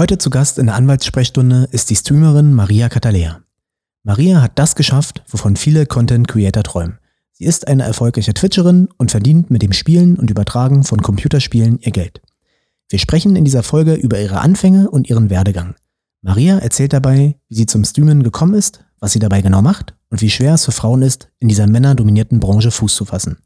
Heute zu Gast in der Anwaltssprechstunde ist die Streamerin Maria Catalea. Maria hat das geschafft, wovon viele Content Creator träumen. Sie ist eine erfolgreiche Twitcherin und verdient mit dem Spielen und Übertragen von Computerspielen ihr Geld. Wir sprechen in dieser Folge über ihre Anfänge und ihren Werdegang. Maria erzählt dabei, wie sie zum Streamen gekommen ist, was sie dabei genau macht und wie schwer es für Frauen ist, in dieser männerdominierten Branche Fuß zu fassen.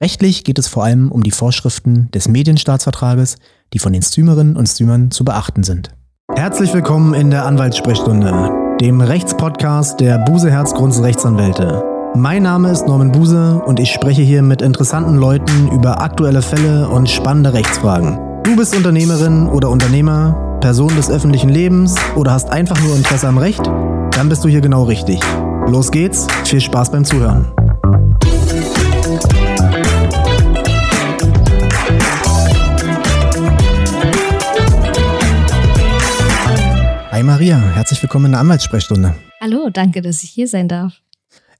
Rechtlich geht es vor allem um die Vorschriften des Medienstaatsvertrages, die von den Streamerinnen und Streamern zu beachten sind. Herzlich willkommen in der Anwaltssprechstunde, dem Rechtspodcast der Buse Herzgrunds Rechtsanwälte. Mein Name ist Norman Buse und ich spreche hier mit interessanten Leuten über aktuelle Fälle und spannende Rechtsfragen. Du bist Unternehmerin oder Unternehmer, Person des öffentlichen Lebens oder hast einfach nur Interesse am Recht? Dann bist du hier genau richtig. Los geht's, viel Spaß beim Zuhören. Hi Maria, herzlich willkommen in der Anwaltssprechstunde. Hallo, danke, dass ich hier sein darf.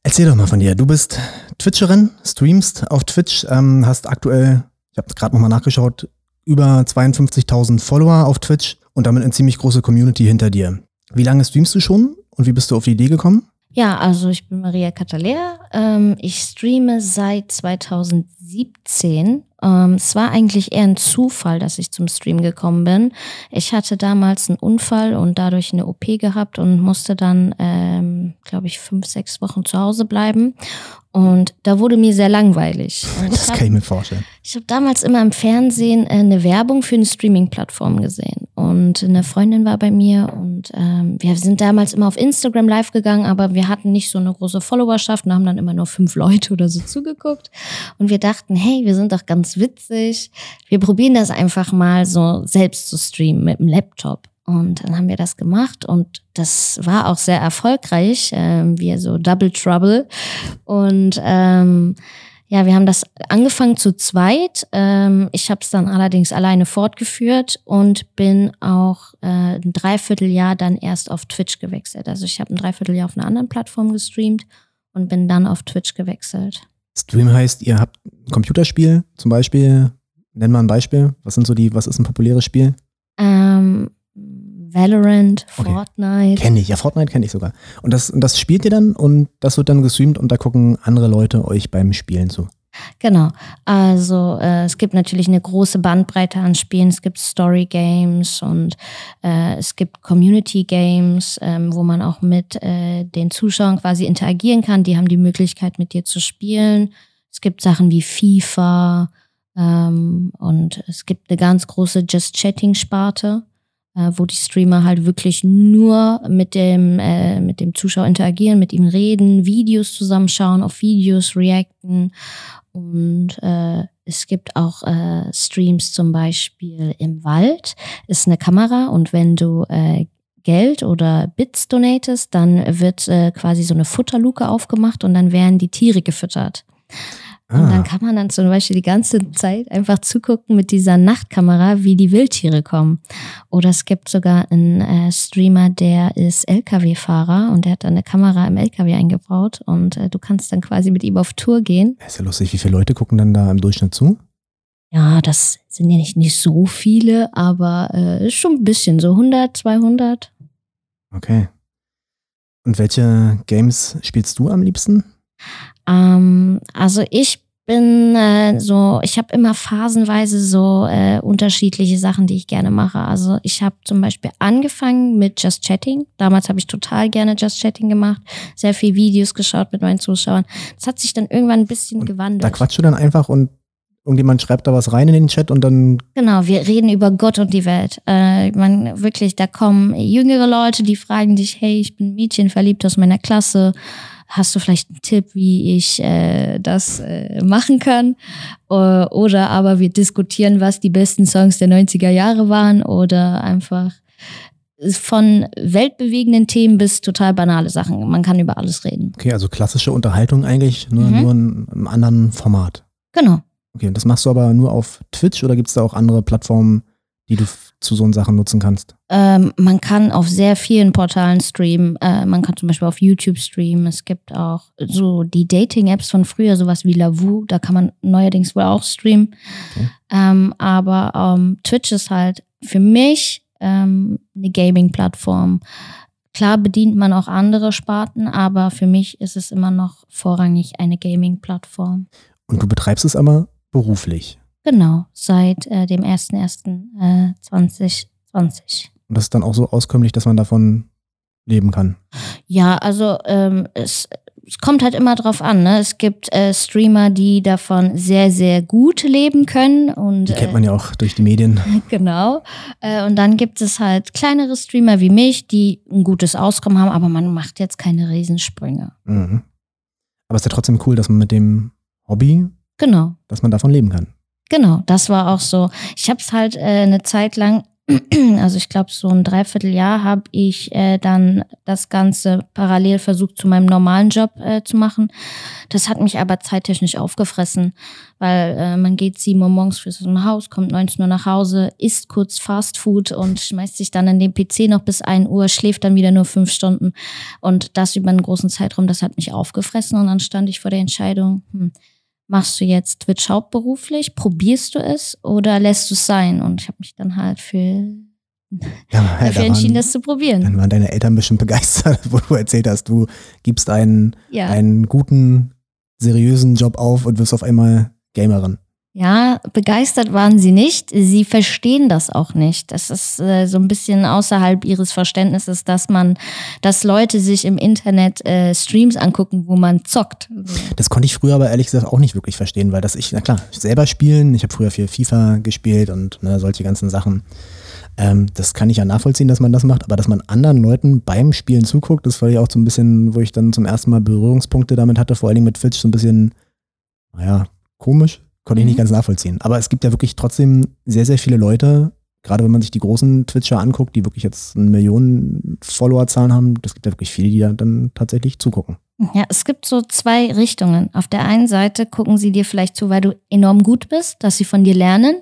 Erzähl doch mal von dir. Du bist Twitcherin, streamst auf Twitch, ähm, hast aktuell, ich habe gerade nochmal nachgeschaut, über 52.000 Follower auf Twitch und damit eine ziemlich große Community hinter dir. Wie lange streamst du schon und wie bist du auf die Idee gekommen? Ja, also ich bin Maria Catalea. Ähm, ich streame seit 2017 ähm, es war eigentlich eher ein Zufall, dass ich zum Stream gekommen bin. Ich hatte damals einen Unfall und dadurch eine OP gehabt und musste dann, ähm, glaube ich, fünf, sechs Wochen zu Hause bleiben. Und da wurde mir sehr langweilig. Und das kann ich mir vorstellen. Ich habe damals immer im Fernsehen äh, eine Werbung für eine Streaming-Plattform gesehen. Und eine Freundin war bei mir und ähm, wir sind damals immer auf Instagram live gegangen, aber wir hatten nicht so eine große Followerschaft und haben dann immer nur fünf Leute oder so zugeguckt. Und wir dachten, hey, wir sind doch ganz witzig. Wir probieren das einfach mal so selbst zu streamen mit dem Laptop. Und dann haben wir das gemacht und das war auch sehr erfolgreich, äh, wie so Double Trouble. Und ähm, ja, wir haben das angefangen zu zweit. Ähm, ich habe es dann allerdings alleine fortgeführt und bin auch äh, ein Dreivierteljahr dann erst auf Twitch gewechselt. Also ich habe ein Dreivierteljahr auf einer anderen Plattform gestreamt und bin dann auf Twitch gewechselt. Stream heißt, ihr habt ein Computerspiel zum Beispiel. Nenn mal ein Beispiel. Was sind so die, was ist ein populäres Spiel? Ähm, Valorant, okay. Fortnite. Kenne ich, ja, Fortnite kenne ich sogar. Und das, und das spielt ihr dann und das wird dann gestreamt und da gucken andere Leute euch beim Spielen zu. Genau. Also äh, es gibt natürlich eine große Bandbreite an Spielen. Es gibt Story Games und äh, es gibt Community Games, ähm, wo man auch mit äh, den Zuschauern quasi interagieren kann. Die haben die Möglichkeit, mit dir zu spielen. Es gibt Sachen wie FIFA ähm, und es gibt eine ganz große Just Chatting Sparte äh, wo die Streamer halt wirklich nur mit dem, äh, mit dem Zuschauer interagieren, mit ihm reden, Videos zusammenschauen, auf Videos reacten. Und äh, es gibt auch äh, Streams zum Beispiel im Wald, ist eine Kamera und wenn du äh, Geld oder Bits donatest, dann wird äh, quasi so eine Futterluke aufgemacht und dann werden die Tiere gefüttert. Und dann ah. kann man dann zum Beispiel die ganze Zeit einfach zugucken mit dieser Nachtkamera, wie die Wildtiere kommen. Oder es gibt sogar einen äh, Streamer, der ist LKW-Fahrer und der hat dann eine Kamera im LKW eingebaut und äh, du kannst dann quasi mit ihm auf Tour gehen. Das ist ja lustig. Wie viele Leute gucken dann da im Durchschnitt zu? Ja, das sind ja nicht, nicht so viele, aber äh, schon ein bisschen, so 100, 200. Okay. Und welche Games spielst du am liebsten? Ähm, also ich bin äh, so, ich habe immer phasenweise so äh, unterschiedliche Sachen, die ich gerne mache. Also ich habe zum Beispiel angefangen mit Just Chatting. Damals habe ich total gerne Just Chatting gemacht, sehr viel Videos geschaut mit meinen Zuschauern. Das hat sich dann irgendwann ein bisschen und gewandelt. Da quatschst du dann einfach und irgendjemand schreibt da was rein in den Chat und dann. Genau, wir reden über Gott und die Welt. Äh, man wirklich, da kommen jüngere Leute, die fragen dich, hey, ich bin Mädchen verliebt aus meiner Klasse hast du vielleicht einen Tipp, wie ich äh, das äh, machen kann? Oder aber wir diskutieren, was die besten Songs der 90er Jahre waren oder einfach von weltbewegenden Themen bis total banale Sachen. Man kann über alles reden. Okay, also klassische Unterhaltung eigentlich, nur, mhm. nur in einem anderen Format. Genau. Okay, und das machst du aber nur auf Twitch oder gibt es da auch andere Plattformen, die du zu so Sachen nutzen kannst? Ähm, man kann auf sehr vielen Portalen streamen. Äh, man kann zum Beispiel auf YouTube streamen. Es gibt auch so die Dating-Apps von früher, sowas wie Lavu. Da kann man neuerdings wohl auch streamen. Okay. Ähm, aber ähm, Twitch ist halt für mich ähm, eine Gaming-Plattform. Klar bedient man auch andere Sparten, aber für mich ist es immer noch vorrangig eine Gaming-Plattform. Und du betreibst es aber beruflich? Genau, seit äh, dem 01.01.2020. Äh, Und das ist dann auch so auskömmlich, dass man davon leben kann? Ja, also ähm, es, es kommt halt immer drauf an. Ne? Es gibt äh, Streamer, die davon sehr, sehr gut leben können. Und, die kennt man ja auch durch die Medien. genau. Äh, und dann gibt es halt kleinere Streamer wie mich, die ein gutes Auskommen haben, aber man macht jetzt keine Riesensprünge. Mhm. Aber es ist ja trotzdem cool, dass man mit dem Hobby, genau. dass man davon leben kann. Genau, das war auch so. Ich habe es halt äh, eine Zeit lang also ich glaube, so ein Dreivierteljahr habe ich äh, dann das Ganze parallel versucht, zu meinem normalen Job äh, zu machen. Das hat mich aber zeittechnisch aufgefressen, weil äh, man geht sieben Uhr morgens fürs Haus, kommt 19 Uhr nach Hause, isst kurz Fast Food und schmeißt sich dann in den PC noch bis ein Uhr, schläft dann wieder nur fünf Stunden. Und das über einen großen Zeitraum, das hat mich aufgefressen. Und dann stand ich vor der Entscheidung, hm, machst du jetzt Twitch hauptberuflich? Probierst du es oder lässt du es sein? Und ich habe mich dann halt für ja, dafür entschieden, das zu probieren. Dann waren deine Eltern bestimmt begeistert, wo du erzählt hast, du gibst einen, ja. einen guten, seriösen Job auf und wirst auf einmal Gamerin. Ja, begeistert waren sie nicht. Sie verstehen das auch nicht. Das ist äh, so ein bisschen außerhalb ihres Verständnisses, dass man, dass Leute sich im Internet äh, Streams angucken, wo man zockt. Das konnte ich früher aber ehrlich gesagt auch nicht wirklich verstehen, weil das ich, na klar, selber spielen, ich habe früher viel FIFA gespielt und ne, solche ganzen Sachen. Ähm, das kann ich ja nachvollziehen, dass man das macht, aber dass man anderen Leuten beim Spielen zuguckt, das war ja auch so ein bisschen, wo ich dann zum ersten Mal Berührungspunkte damit hatte, vor allen Dingen mit Twitch, so ein bisschen, naja, komisch Konnte ich nicht mhm. ganz nachvollziehen. Aber es gibt ja wirklich trotzdem sehr, sehr viele Leute, gerade wenn man sich die großen Twitcher anguckt, die wirklich jetzt Millionen Followerzahlen haben, das gibt ja wirklich viele, die dann tatsächlich zugucken. Ja, es gibt so zwei Richtungen. Auf der einen Seite gucken sie dir vielleicht zu, weil du enorm gut bist, dass sie von dir lernen.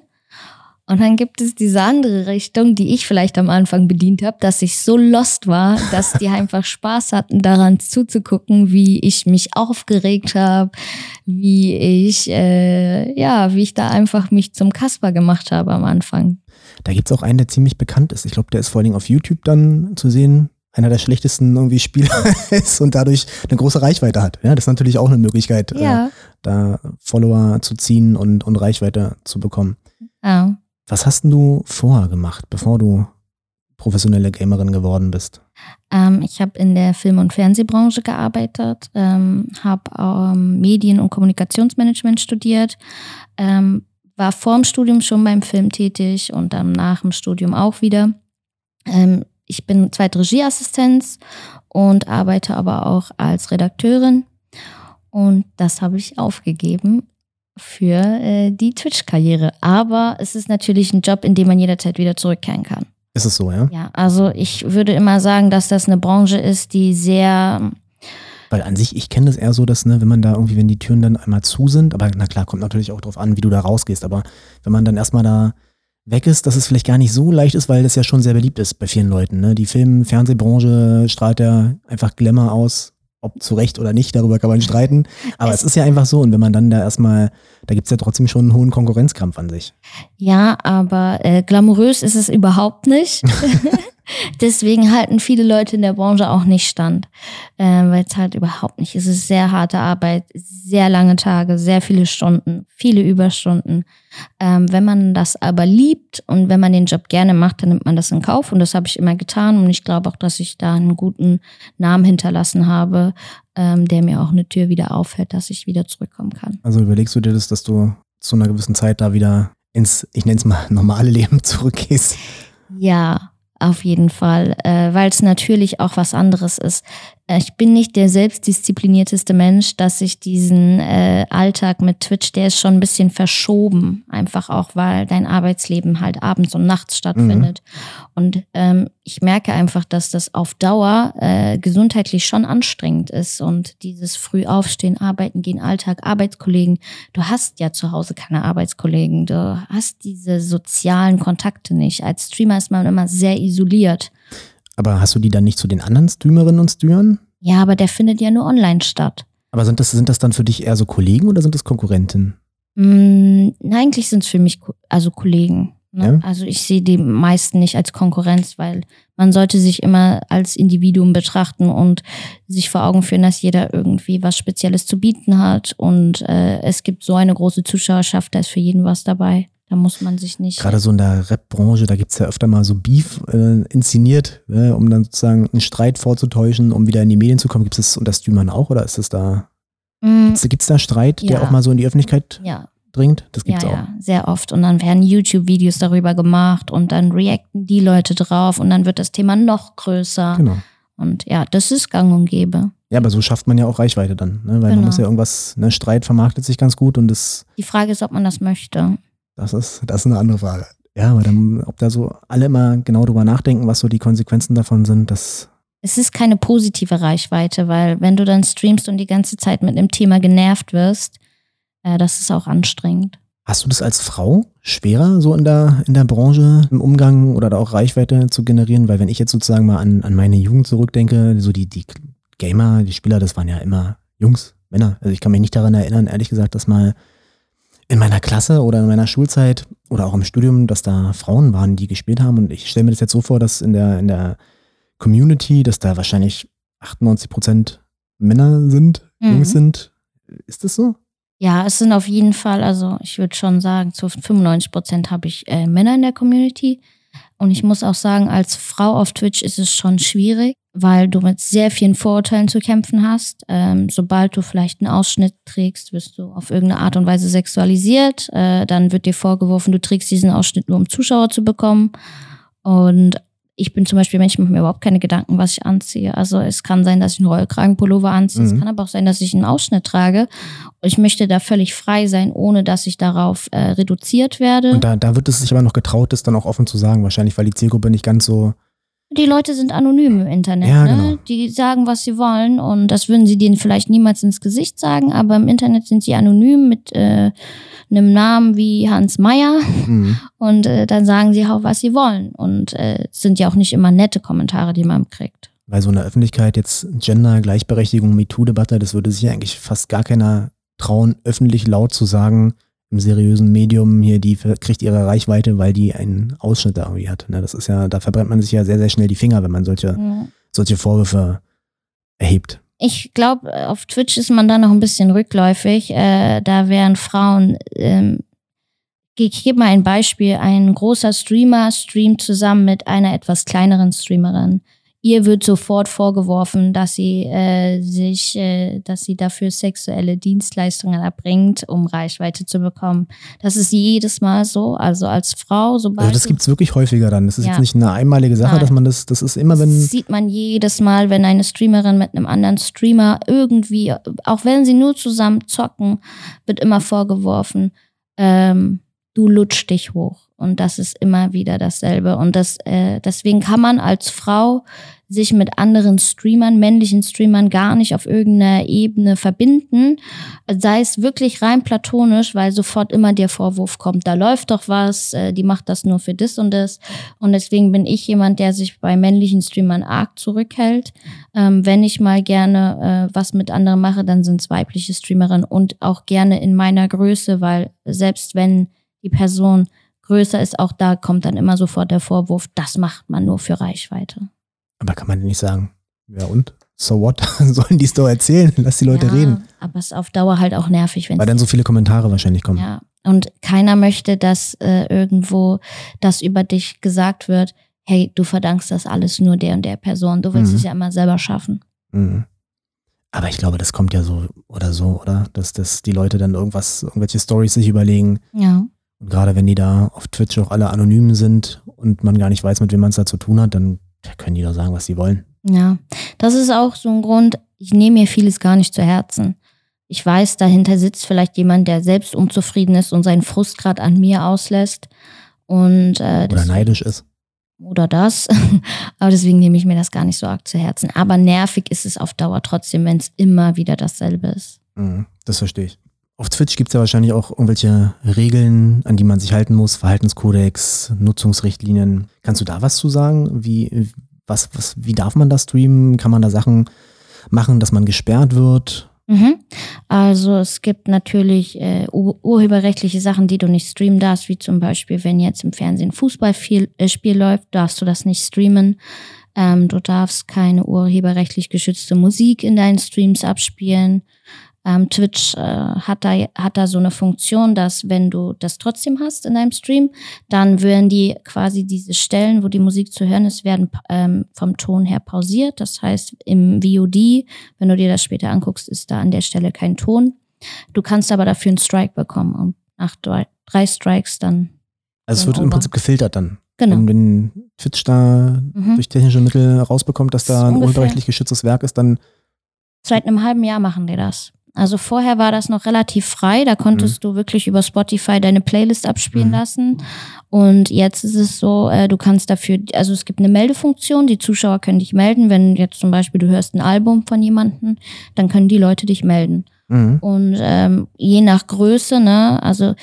Und dann gibt es diese andere Richtung, die ich vielleicht am Anfang bedient habe, dass ich so lost war, dass die einfach Spaß hatten, daran zuzugucken, wie ich mich aufgeregt habe, wie ich, äh, ja, wie ich da einfach mich zum Kasper gemacht habe am Anfang. Da gibt es auch einen, der ziemlich bekannt ist. Ich glaube, der ist vor allen Dingen auf YouTube dann zu sehen. Einer der schlechtesten irgendwie Spieler ist und dadurch eine große Reichweite hat. Ja, das ist natürlich auch eine Möglichkeit, ja. äh, da Follower zu ziehen und, und Reichweite zu bekommen. Ja. Was hast du vorher gemacht, bevor du professionelle Gamerin geworden bist? Ähm, ich habe in der Film- und Fernsehbranche gearbeitet, ähm, habe ähm, Medien- und Kommunikationsmanagement studiert, ähm, war vor dem Studium schon beim Film tätig und dann nach dem Studium auch wieder. Ähm, ich bin zweite Regieassistenz und arbeite aber auch als Redakteurin. Und das habe ich aufgegeben, für äh, die Twitch-Karriere. Aber es ist natürlich ein Job, in dem man jederzeit wieder zurückkehren kann. Ist es so, ja? Ja, also ich würde immer sagen, dass das eine Branche ist, die sehr. Weil an sich, ich kenne das eher so, dass, ne, wenn man da irgendwie, wenn die Türen dann einmal zu sind, aber na klar, kommt natürlich auch drauf an, wie du da rausgehst, aber wenn man dann erstmal da weg ist, dass es vielleicht gar nicht so leicht ist, weil das ja schon sehr beliebt ist bei vielen Leuten. Ne? Die Film-, Fernsehbranche strahlt ja einfach Glamour aus, ob zu Recht oder nicht, darüber kann man streiten. Aber es, es ist ja einfach so. Und wenn man dann da erstmal, da gibt es ja trotzdem schon einen hohen Konkurrenzkampf an sich. Ja, aber äh, glamourös ist es überhaupt nicht. Deswegen halten viele Leute in der Branche auch nicht stand, äh, weil es halt überhaupt nicht. Es ist sehr harte Arbeit, sehr lange Tage, sehr viele Stunden, viele Überstunden. Ähm, wenn man das aber liebt und wenn man den Job gerne macht, dann nimmt man das in Kauf und das habe ich immer getan und ich glaube auch, dass ich da einen guten Namen hinterlassen habe, ähm, der mir auch eine Tür wieder aufhält, dass ich wieder zurückkommen kann. Also überlegst du dir das, dass du zu einer gewissen Zeit da wieder ins, ich nenne es mal, normale Leben zurückgehst? Ja, auf jeden Fall, äh, weil es natürlich auch was anderes ist. Äh, ich bin nicht der selbstdisziplinierteste Mensch, dass ich diesen äh, Alltag mit Twitch, der ist schon ein bisschen verschoben, einfach auch, weil dein Arbeitsleben halt abends und nachts stattfindet. Mhm. Und ähm, ich merke einfach, dass das auf Dauer äh, gesundheitlich schon anstrengend ist und dieses früh aufstehen, arbeiten gehen, Alltag, Arbeitskollegen. Du hast ja zu Hause keine Arbeitskollegen, du hast diese sozialen Kontakte nicht. Als Streamer ist man immer sehr isoliert. Aber hast du die dann nicht zu den anderen Streamerinnen und Streamern? Ja, aber der findet ja nur online statt. Aber sind das, sind das dann für dich eher so Kollegen oder sind das Konkurrenten? Mm, eigentlich sind es für mich also Kollegen. Ne? Ja. Also ich sehe die meisten nicht als Konkurrenz, weil man sollte sich immer als Individuum betrachten und sich vor Augen führen, dass jeder irgendwie was Spezielles zu bieten hat. Und äh, es gibt so eine große Zuschauerschaft, da ist für jeden was dabei. Da muss man sich nicht. Gerade so in der Rap-Branche, da gibt's ja öfter mal so Beef äh, inszeniert, äh, um dann sozusagen einen Streit vorzutäuschen, um wieder in die Medien zu kommen. Gibt es das unter Streamern auch oder ist es da, Mm, gibt es da Streit, der Ja. auch mal so in die Öffentlichkeit ja, dringt? Das ja, gibt's auch. ja, sehr oft. Und dann werden YouTube-Videos darüber gemacht und dann reacten die Leute drauf und dann wird das Thema noch größer. Genau. Und ja, das ist gang und gäbe. Ja, aber so schafft man ja auch Reichweite dann, ne? weil man Genau. muss ja irgendwas, ne, Streit vermarktet sich ganz gut und das, Die Frage ist, ob man das möchte. Das ist, das ist eine andere Frage. Ja, aber dann, ob da so alle immer genau drüber nachdenken, was so die Konsequenzen davon sind, das, Es ist keine positive Reichweite, weil wenn du dann streamst und die ganze Zeit mit einem Thema genervt wirst, äh, das ist auch anstrengend. Hast du das als Frau schwerer, so in der, in der Branche im Umgang oder da auch Reichweite zu generieren? Weil wenn ich jetzt sozusagen mal an, an meine Jugend zurückdenke, so die, die Gamer, die Spieler, das waren ja immer Jungs, Männer. Also ich kann mich nicht daran erinnern, ehrlich gesagt, dass mal in meiner Klasse oder in meiner Schulzeit oder auch im Studium, dass da Frauen waren, die gespielt haben. Und ich stelle mir das jetzt so vor, dass in der, in der Community, dass da wahrscheinlich 98 Prozent Männer sind, Mhm. Jungs sind. Ist das so? Ja, es sind auf jeden Fall, also ich würde schon sagen, zu 95 Prozent habe ich äh, Männer in der Community. Und ich muss auch sagen, als Frau auf Twitch ist es schon schwierig, weil du mit sehr vielen Vorurteilen zu kämpfen hast. Ähm, sobald du vielleicht einen Ausschnitt trägst, wirst du auf irgendeine Art und Weise sexualisiert. Äh, dann wird dir vorgeworfen, du trägst diesen Ausschnitt nur, um Zuschauer zu bekommen. Und ich bin zum Beispiel Mensch, ich mache mir überhaupt keine Gedanken, was ich anziehe. Also es kann sein, dass ich einen Rollkragenpullover anziehe. Es Mhm. kann aber auch sein, dass ich einen Ausschnitt trage. Ich möchte da völlig frei sein, ohne dass ich darauf äh, reduziert werde. Und da, da wird es sich aber noch getraut, das dann auch offen zu sagen, wahrscheinlich, weil die Zielgruppe nicht ganz so. Die Leute sind anonym im Internet. Ja, ne? genau. Die sagen, was sie wollen und das würden sie denen vielleicht niemals ins Gesicht sagen, aber im Internet sind sie anonym mit äh, einem Namen wie Hans Meyer Mhm. und äh, dann sagen sie auch, was sie wollen. Und äh, es sind ja auch nicht immer nette Kommentare, die man kriegt. Weil so in der Öffentlichkeit jetzt Gender, Gleichberechtigung, MeToo-Debatte, das würde sich eigentlich fast gar keiner trauen, öffentlich laut zu sagen, im seriösen Medium hier, die kriegt ihre Reichweite, weil die einen Ausschnitt da irgendwie hat. Ne, das ist ja, da verbrennt man sich ja sehr, sehr schnell die Finger, wenn man solche, Ja. solche Vorwürfe erhebt. Ich glaube, auf Twitch ist man da noch ein bisschen rückläufig. Äh, da wären Frauen. Ähm, ich gebe mal ein Beispiel. Ein großer Streamer streamt zusammen mit einer etwas kleineren Streamerin. Ihr wird sofort vorgeworfen, dass sie äh, sich, äh, dass sie dafür sexuelle Dienstleistungen erbringt, um Reichweite zu bekommen. Das ist jedes Mal so. Also als Frau, sobald Also das du- gibt's wirklich häufiger dann. Das ist Ja. jetzt nicht eine einmalige Sache, Nein. dass man das, das ist immer, wenn. Das sieht man jedes Mal, wenn eine Streamerin mit einem anderen Streamer irgendwie, auch wenn sie nur zusammen zocken, wird immer vorgeworfen, ähm, du lutsch dich hoch. Und das ist immer wieder dasselbe. Und das, äh, deswegen kann man als Frau sich mit anderen Streamern, männlichen Streamern gar nicht auf irgendeiner Ebene verbinden. Sei es wirklich rein platonisch, weil sofort immer der Vorwurf kommt, da läuft doch was, äh, die macht das nur für das und das. Und deswegen bin ich jemand, der sich bei männlichen Streamern arg zurückhält. Ähm, wenn ich mal gerne äh, was mit anderen mache, dann sind es weibliche Streamerinnen und auch gerne in meiner Größe, weil selbst wenn die Person größer ist, auch da kommt dann immer sofort der Vorwurf, das macht man nur für Reichweite. Aber kann man nicht sagen, ja und? So what? Sollen die es doch erzählen? Lass die Leute ja, reden. Aber es ist auf Dauer halt auch nervig, wenn Weil dann so viele Kommentare wahrscheinlich kommen. Ja, und keiner möchte, dass äh, irgendwo das über dich gesagt wird, hey, du verdankst das alles nur der und der Person. Du willst Mhm. es ja immer selber schaffen. Mhm. Aber ich glaube, das kommt ja so oder so, oder? Dass, dass die Leute dann irgendwas, irgendwelche Stories sich überlegen. Ja. Und gerade wenn die da auf Twitch auch alle anonym sind und man gar nicht weiß, mit wem man es da zu tun hat, dann können die doch sagen, was sie wollen. Ja, das ist auch so ein Grund, ich nehme mir vieles gar nicht zu Herzen. Ich weiß, dahinter sitzt vielleicht jemand, der selbst unzufrieden ist und seinen Frust gerade an mir auslässt. Und, äh, Oder neidisch ist. oder das. Aber deswegen nehme ich mir das gar nicht so arg zu Herzen. Aber nervig ist es auf Dauer trotzdem, wenn es immer wieder dasselbe ist. Mhm, das verstehe ich. Auf Twitch gibt es ja wahrscheinlich auch irgendwelche Regeln, an die man sich halten muss, Verhaltenskodex, Nutzungsrichtlinien. Kannst du da was zu sagen? Wie, was, was, wie darf man da streamen? Kann man da Sachen machen, dass man gesperrt wird? Mhm. Also es gibt natürlich äh, ur urheberrechtliche Sachen, die du nicht streamen darfst, wie zum Beispiel, wenn jetzt im Fernsehen Fußballspiel äh, läuft, darfst du das nicht streamen. Ähm, du darfst keine urheberrechtlich geschützte Musik in deinen Streams abspielen. Ähm, Twitch äh, hat, da, hat da so eine Funktion, dass wenn du das trotzdem hast in deinem Stream, dann werden die quasi diese Stellen, wo die Musik zu hören ist, werden ähm, vom Ton her pausiert. Das heißt, im VOD, wenn du dir das später anguckst, ist da an der Stelle kein Ton. Du kannst aber dafür einen Strike bekommen und nach drei, drei Strikes dann. Also es wird im Prinzip gefiltert dann. Genau. Wenn, wenn Twitch da mhm. durch technische Mittel rausbekommt, dass da ein urheberrechtlich geschütztes Werk ist, dann. Seit einem halben Jahr machen die das. Also vorher war das noch relativ frei, da konntest mhm. du wirklich über Spotify deine Playlist abspielen mhm. lassen. Und jetzt ist es so, äh, du kannst dafür, also es gibt eine Meldefunktion, die Zuschauer können dich melden, wenn jetzt zum Beispiel du hörst ein Album von jemandem, dann können die Leute dich melden. Mhm. Und ähm, je nach Größe, ne, also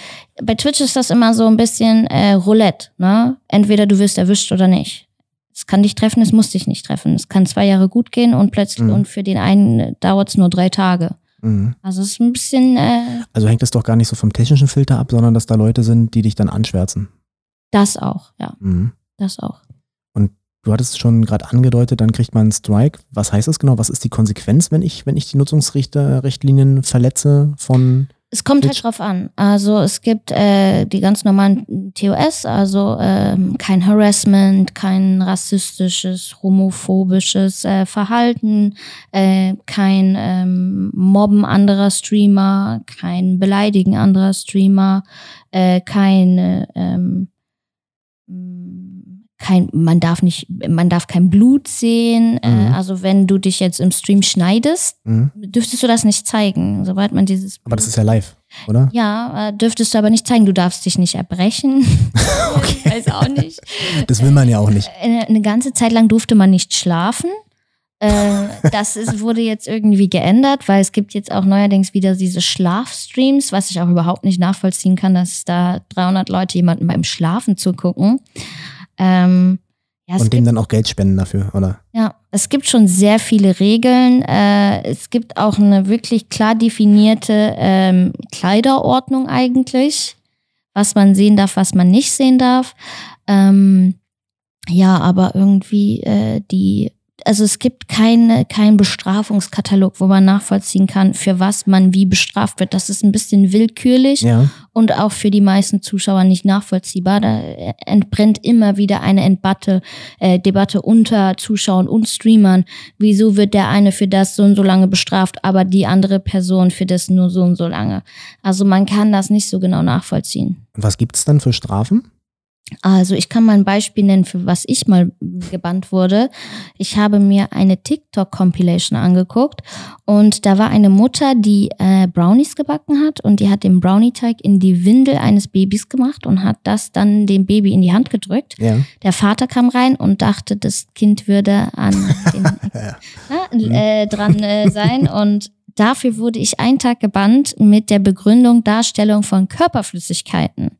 bei Twitch ist das immer so ein bisschen äh, Roulette, ne? Entweder du wirst erwischt oder nicht. Es kann dich treffen, es muss dich nicht treffen. Es kann zwei Jahre gut gehen und plötzlich mhm. und für den einen dauert es nur drei Tage. Mhm. Also es ist ein bisschen. Äh, also hängt das doch gar nicht so vom technischen Filter ab, sondern dass da Leute sind, die dich dann anschwärzen. Das auch, ja. Mhm. Das auch. Und du hattest schon gerade angedeutet, dann kriegt man einen Strike. Was heißt das genau? Was ist die Konsequenz, wenn ich, wenn ich die Nutzungsrichtlinien verletze von es kommt halt drauf an. Also es gibt äh, die ganz normalen TOS, also ähm, kein Harassment, kein rassistisches, homophobisches äh, Verhalten, äh, kein ähm, Mobben anderer Streamer, kein Beleidigen anderer Streamer, äh, keine ähm, kein, man darf nicht, man darf kein Blut sehen. Äh, mhm. Äh, also wenn du dich jetzt im Stream schneidest, mhm. dürftest du das nicht zeigen, sobald man dieses. Blut aber das ist ja live, oder? Ja, äh, dürftest du aber nicht zeigen. Du darfst dich nicht erbrechen. okay. Ich weiß auch nicht. Das will man ja auch nicht. Eine, äh, eine ganze Zeit lang durfte man nicht schlafen. das ist, wurde jetzt irgendwie geändert, weil es gibt jetzt auch neuerdings wieder diese Schlafstreams, was ich auch überhaupt nicht nachvollziehen kann, dass da 300 Leute jemanden beim Schlafen zugucken. Ähm, ja, und dem dann auch Geld spenden dafür, oder? Ja, es gibt schon sehr viele Regeln. Äh, es gibt auch eine wirklich klar definierte ähm, Kleiderordnung eigentlich, was man sehen darf, was man nicht sehen darf. Ähm, ja, aber irgendwie äh, die also es gibt keine, keinen Bestrafungskatalog, wo man nachvollziehen kann, für was man wie bestraft wird. Das ist ein bisschen willkürlich ja. und auch für die meisten Zuschauer nicht nachvollziehbar. Da entbrennt immer wieder eine Entbatte, äh, Debatte unter Zuschauern und Streamern. Wieso wird der eine für das so und so lange bestraft, aber die andere Person für das nur so und so lange? Also man kann das nicht so genau nachvollziehen. Was gibt es dann für Strafen? Also ich kann mal ein Beispiel nennen, für was ich mal gebannt wurde. Ich habe mir eine TikTok-Compilation angeguckt und da war eine Mutter, die äh, Brownies gebacken hat und die hat den Brownie-Teig in die Windel eines Babys gemacht und hat das dann dem Baby in die Hand gedrückt. Ja. Der Vater kam rein und dachte, das Kind würde an den, ja. äh, dran äh, sein und dafür wurde ich einen Tag gebannt mit der Begründung Darstellung von Körperflüssigkeiten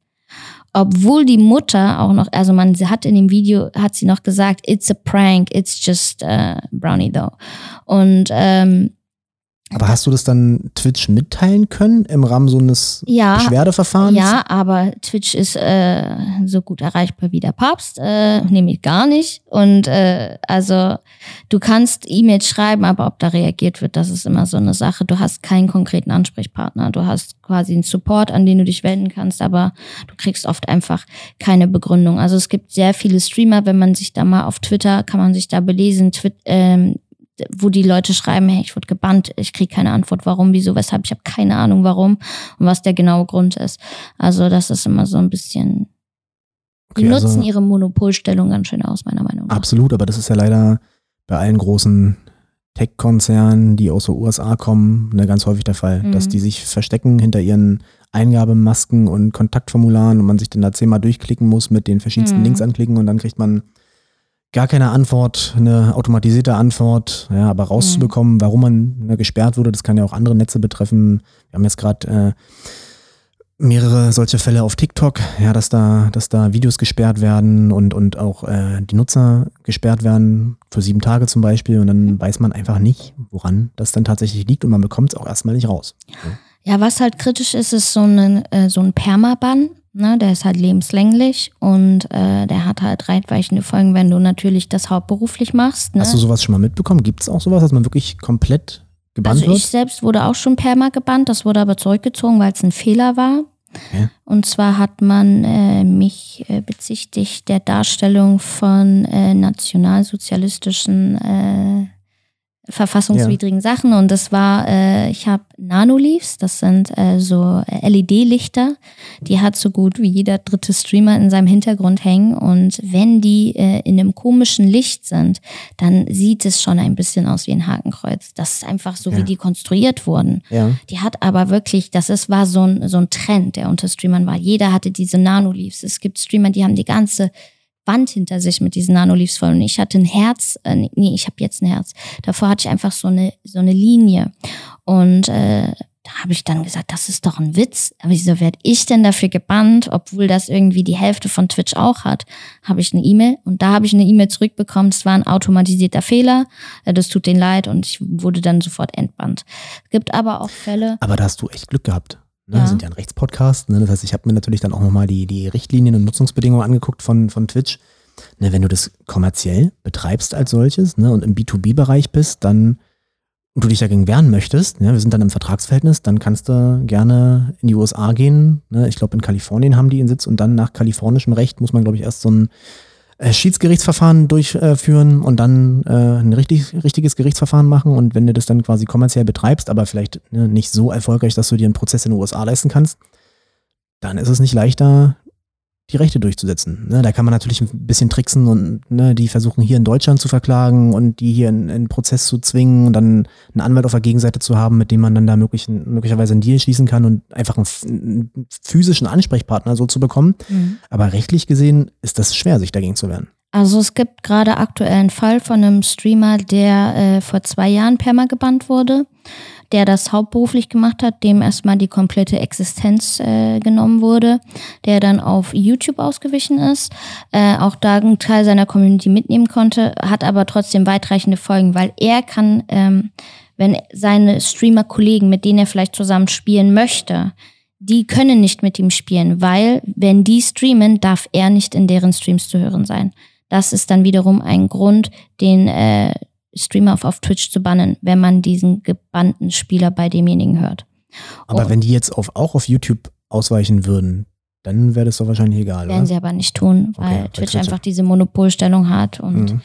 obwohl die Mutter auch noch, also man hat in dem Video, hat sie noch gesagt, it's a prank, it's just uh, Brownie though. Und ähm, aber hast du das dann Twitch mitteilen können im Rahmen so eines ja, Beschwerdeverfahrens? Ja, aber Twitch ist äh, so gut erreichbar wie der Papst, äh, nämlich gar nicht. Und äh, also du kannst E-Mails schreiben, aber ob da reagiert wird, das ist immer so eine Sache. Du hast keinen konkreten Ansprechpartner. Du hast quasi einen Support, an den du dich wenden kannst, aber du kriegst oft einfach keine Begründung. Also es gibt sehr viele Streamer, wenn man sich da mal auf Twitter, kann man sich da belesen, Twi ähm, wo die Leute schreiben, hey, ich wurde gebannt, ich kriege keine Antwort, warum, wieso, weshalb, ich habe keine Ahnung, warum und was der genaue Grund ist. Also das ist immer so ein bisschen. Okay, die nutzen also, ihre Monopolstellung ganz schön aus, meiner Meinung nach. Absolut, aber das ist ja leider bei allen großen Tech-Konzernen, die aus den USA kommen, ne, ganz häufig der Fall, mhm. dass die sich verstecken hinter ihren Eingabemasken und Kontaktformularen und man sich dann da zehnmal durchklicken muss mit den verschiedensten mhm. Links anklicken und dann kriegt man gar keine Antwort, eine automatisierte Antwort, ja, aber rauszubekommen, mhm. warum man ne, gesperrt wurde, das kann ja auch andere Netze betreffen. Wir haben jetzt gerade mehrere solche Fälle auf TikTok, ja, dass da, dass da Videos gesperrt werden und, und auch äh, die Nutzer gesperrt werden, für sieben Tage zum Beispiel. Und dann weiß man einfach nicht, woran das dann tatsächlich liegt und man bekommt es auch erstmal nicht raus. Ja. ja, was halt kritisch ist, ist so, eine, äh, so ein Permaban. Ne, der ist halt lebenslänglich und äh, der hat halt reitweichende Folgen, wenn du natürlich das hauptberuflich machst. Ne? Hast du sowas schon mal mitbekommen? Gibt es auch sowas, dass man wirklich komplett gebannt also wird? ich selbst wurde auch schon perma gebannt, das wurde aber zurückgezogen, weil es ein Fehler war. Okay. Und zwar hat man äh, mich äh, bezichtigt der Darstellung von äh, nationalsozialistischen äh, verfassungswidrigen ja. Sachen und das war, äh, ich habe Nanoleafs, das sind äh, so LED-Lichter, die hat so gut wie jeder dritte Streamer in seinem Hintergrund hängen und wenn die äh, in einem komischen Licht sind, dann sieht es schon ein bisschen aus wie ein Hakenkreuz. Das ist einfach so, ja. wie die konstruiert wurden. Ja. Die hat aber wirklich, das ist, war so ein, so ein Trend, der unter Streamern war. Jeder hatte diese Nanoleafs. Es gibt Streamer, die haben die ganze Wand hinter sich mit diesen Nanoleafs voll. Und ich hatte ein Herz, äh, nee, ich habe jetzt ein Herz. Davor hatte ich einfach so eine, so eine Linie. Und äh, da habe ich dann gesagt, das ist doch ein Witz. Aber wieso werde ich denn dafür gebannt, obwohl das irgendwie die Hälfte von Twitch auch hat? Habe ich eine E-Mail und da habe ich eine E-Mail zurückbekommen. Es war ein automatisierter Fehler. Äh, das tut denen leid und ich wurde dann sofort entbannt. Es gibt aber auch Fälle. Aber da hast du echt Glück gehabt. Ne, ja. Wir sind ja ein Rechtspodcast. Ne? Das heißt, ich habe mir natürlich dann auch nochmal die, die Richtlinien und Nutzungsbedingungen angeguckt von, von Twitch. Ne, wenn du das kommerziell betreibst als solches ne, und im B2B-Bereich bist, dann und du dich dagegen wehren möchtest, ne, wir sind dann im Vertragsverhältnis, dann kannst du gerne in die USA gehen. Ne? Ich glaube, in Kalifornien haben die ihren Sitz und dann nach kalifornischem Recht muss man, glaube ich, erst so ein Schiedsgerichtsverfahren durchführen und dann äh, ein richtig, richtiges Gerichtsverfahren machen. Und wenn du das dann quasi kommerziell betreibst, aber vielleicht ne, nicht so erfolgreich, dass du dir einen Prozess in den USA leisten kannst, dann ist es nicht leichter, die Rechte durchzusetzen. Ne, da kann man natürlich ein bisschen tricksen und ne, die versuchen hier in Deutschland zu verklagen und die hier in einen Prozess zu zwingen und dann einen Anwalt auf der Gegenseite zu haben, mit dem man dann da möglich, möglicherweise einen Deal schließen kann und einfach einen, einen physischen Ansprechpartner so zu bekommen. Mhm. Aber rechtlich gesehen ist das schwer, sich dagegen zu wehren. Also es gibt gerade aktuell einen Fall von einem Streamer, der äh, vor zwei Jahren perma gebannt wurde der das hauptberuflich gemacht hat, dem erstmal die komplette Existenz äh, genommen wurde, der dann auf YouTube ausgewichen ist, äh, auch da einen Teil seiner Community mitnehmen konnte, hat aber trotzdem weitreichende Folgen, weil er kann, ähm, wenn seine Streamer-Kollegen, mit denen er vielleicht zusammen spielen möchte, die können nicht mit ihm spielen, weil wenn die streamen, darf er nicht in deren Streams zu hören sein. Das ist dann wiederum ein Grund, den äh, Streamer auf, auf Twitch zu bannen, wenn man diesen gebannten Spieler bei demjenigen hört. Aber Und wenn die jetzt auf, auch auf YouTube ausweichen würden, dann wäre das doch wahrscheinlich egal. Werden oder? sie aber nicht tun, weil okay, Twitch einfach diese Monopolstellung hat und mhm.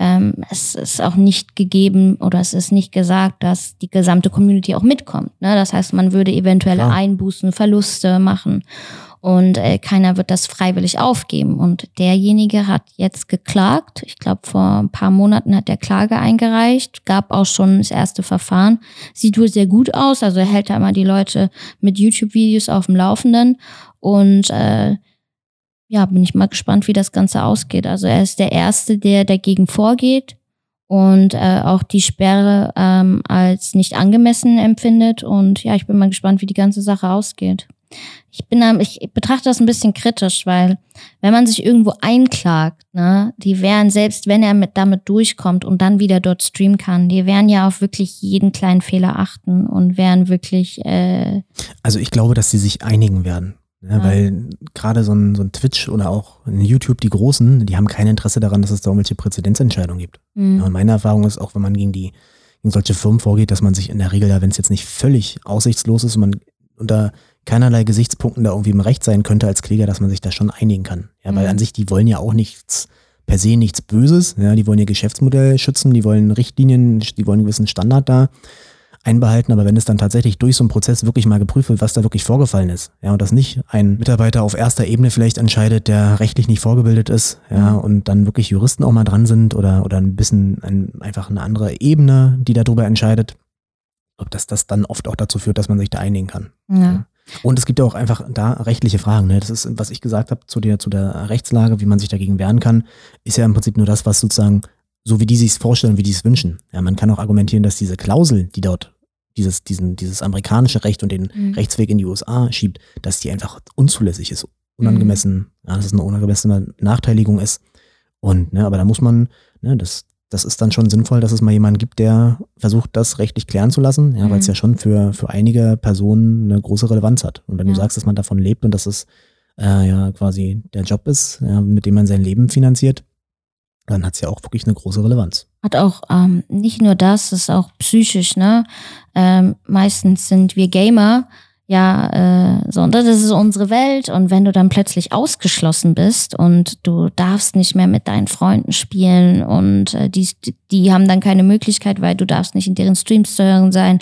ähm, es ist auch nicht gegeben oder es ist nicht gesagt, dass die gesamte Community auch mitkommt. Ne? Das heißt, man würde eventuelle Klar. Einbußen, Verluste machen und äh, keiner wird das freiwillig aufgeben. Und derjenige hat jetzt geklagt. Ich glaube, vor ein paar Monaten hat er Klage eingereicht, gab auch schon das erste Verfahren. Sieht wohl sehr gut aus. Also er hält da immer die Leute mit YouTube-Videos auf dem Laufenden. Und äh, ja, bin ich mal gespannt, wie das Ganze ausgeht. Also er ist der Erste, der dagegen vorgeht und äh, auch die Sperre ähm, als nicht angemessen empfindet. Und ja, ich bin mal gespannt, wie die ganze Sache ausgeht ich bin ich betrachte das ein bisschen kritisch, weil wenn man sich irgendwo einklagt, ne, die werden, selbst wenn er mit damit durchkommt und dann wieder dort streamen kann, die werden ja auf wirklich jeden kleinen Fehler achten und werden wirklich. Äh also ich glaube, dass sie sich einigen werden. Ne, ja, weil gerade so ein, so ein Twitch oder auch ein YouTube, die Großen, die haben kein Interesse daran, dass es da irgendwelche Präzedenzentscheidungen gibt. Mhm. Ja, meine Erfahrung ist auch, wenn man gegen die gegen solche Firmen vorgeht, dass man sich in der Regel, wenn es jetzt nicht völlig aussichtslos ist und man unter keinerlei Gesichtspunkten da irgendwie im Recht sein könnte als Kläger, dass man sich da schon einigen kann. Ja, weil mhm. an sich, die wollen ja auch nichts, per se nichts Böses. Ja, die wollen ihr Geschäftsmodell schützen, die wollen Richtlinien, die wollen einen gewissen Standard da einbehalten, aber wenn es dann tatsächlich durch so einen Prozess wirklich mal geprüft wird, was da wirklich vorgefallen ist, ja, und das nicht ein Mitarbeiter auf erster Ebene vielleicht entscheidet, der rechtlich nicht vorgebildet ist, ja, mhm. und dann wirklich Juristen auch mal dran sind oder, oder ein bisschen ein, einfach eine andere Ebene, die darüber entscheidet, ob das das dann oft auch dazu führt, dass man sich da einigen kann. Ja. ja. Und es gibt ja auch einfach da rechtliche Fragen. Ne? Das ist, was ich gesagt habe zu der, zu der Rechtslage, wie man sich dagegen wehren kann, ist ja im Prinzip nur das, was sozusagen, so wie die sich vorstellen, wie die es wünschen. Ja, man kann auch argumentieren, dass diese Klausel, die dort dieses, diesen, dieses amerikanische Recht und den Mhm. Rechtsweg in die USA schiebt, dass die einfach unzulässig ist, unangemessen, ja, dass es eine unangemessene Nachteiligung ist. Und, ne, aber da muss man, ne, das, das ist dann schon sinnvoll, dass es mal jemanden gibt, der versucht, das rechtlich klären zu lassen, ja, weil es Mhm. ja schon für, für einige Personen eine große Relevanz hat. Und wenn du Ja. sagst, dass man davon lebt und dass es äh, ja quasi der Job ist, ja, mit dem man sein Leben finanziert, dann hat es ja auch wirklich eine große Relevanz. Hat auch ähm, nicht nur das, es ist auch psychisch, ne? Ähm, meistens sind wir Gamer, ja, äh, so, und das ist unsere Welt. Und wenn du dann plötzlich ausgeschlossen bist und du darfst nicht mehr mit deinen Freunden spielen und äh, die, die haben dann keine Möglichkeit, weil du darfst nicht in deren Streams zu hören sein.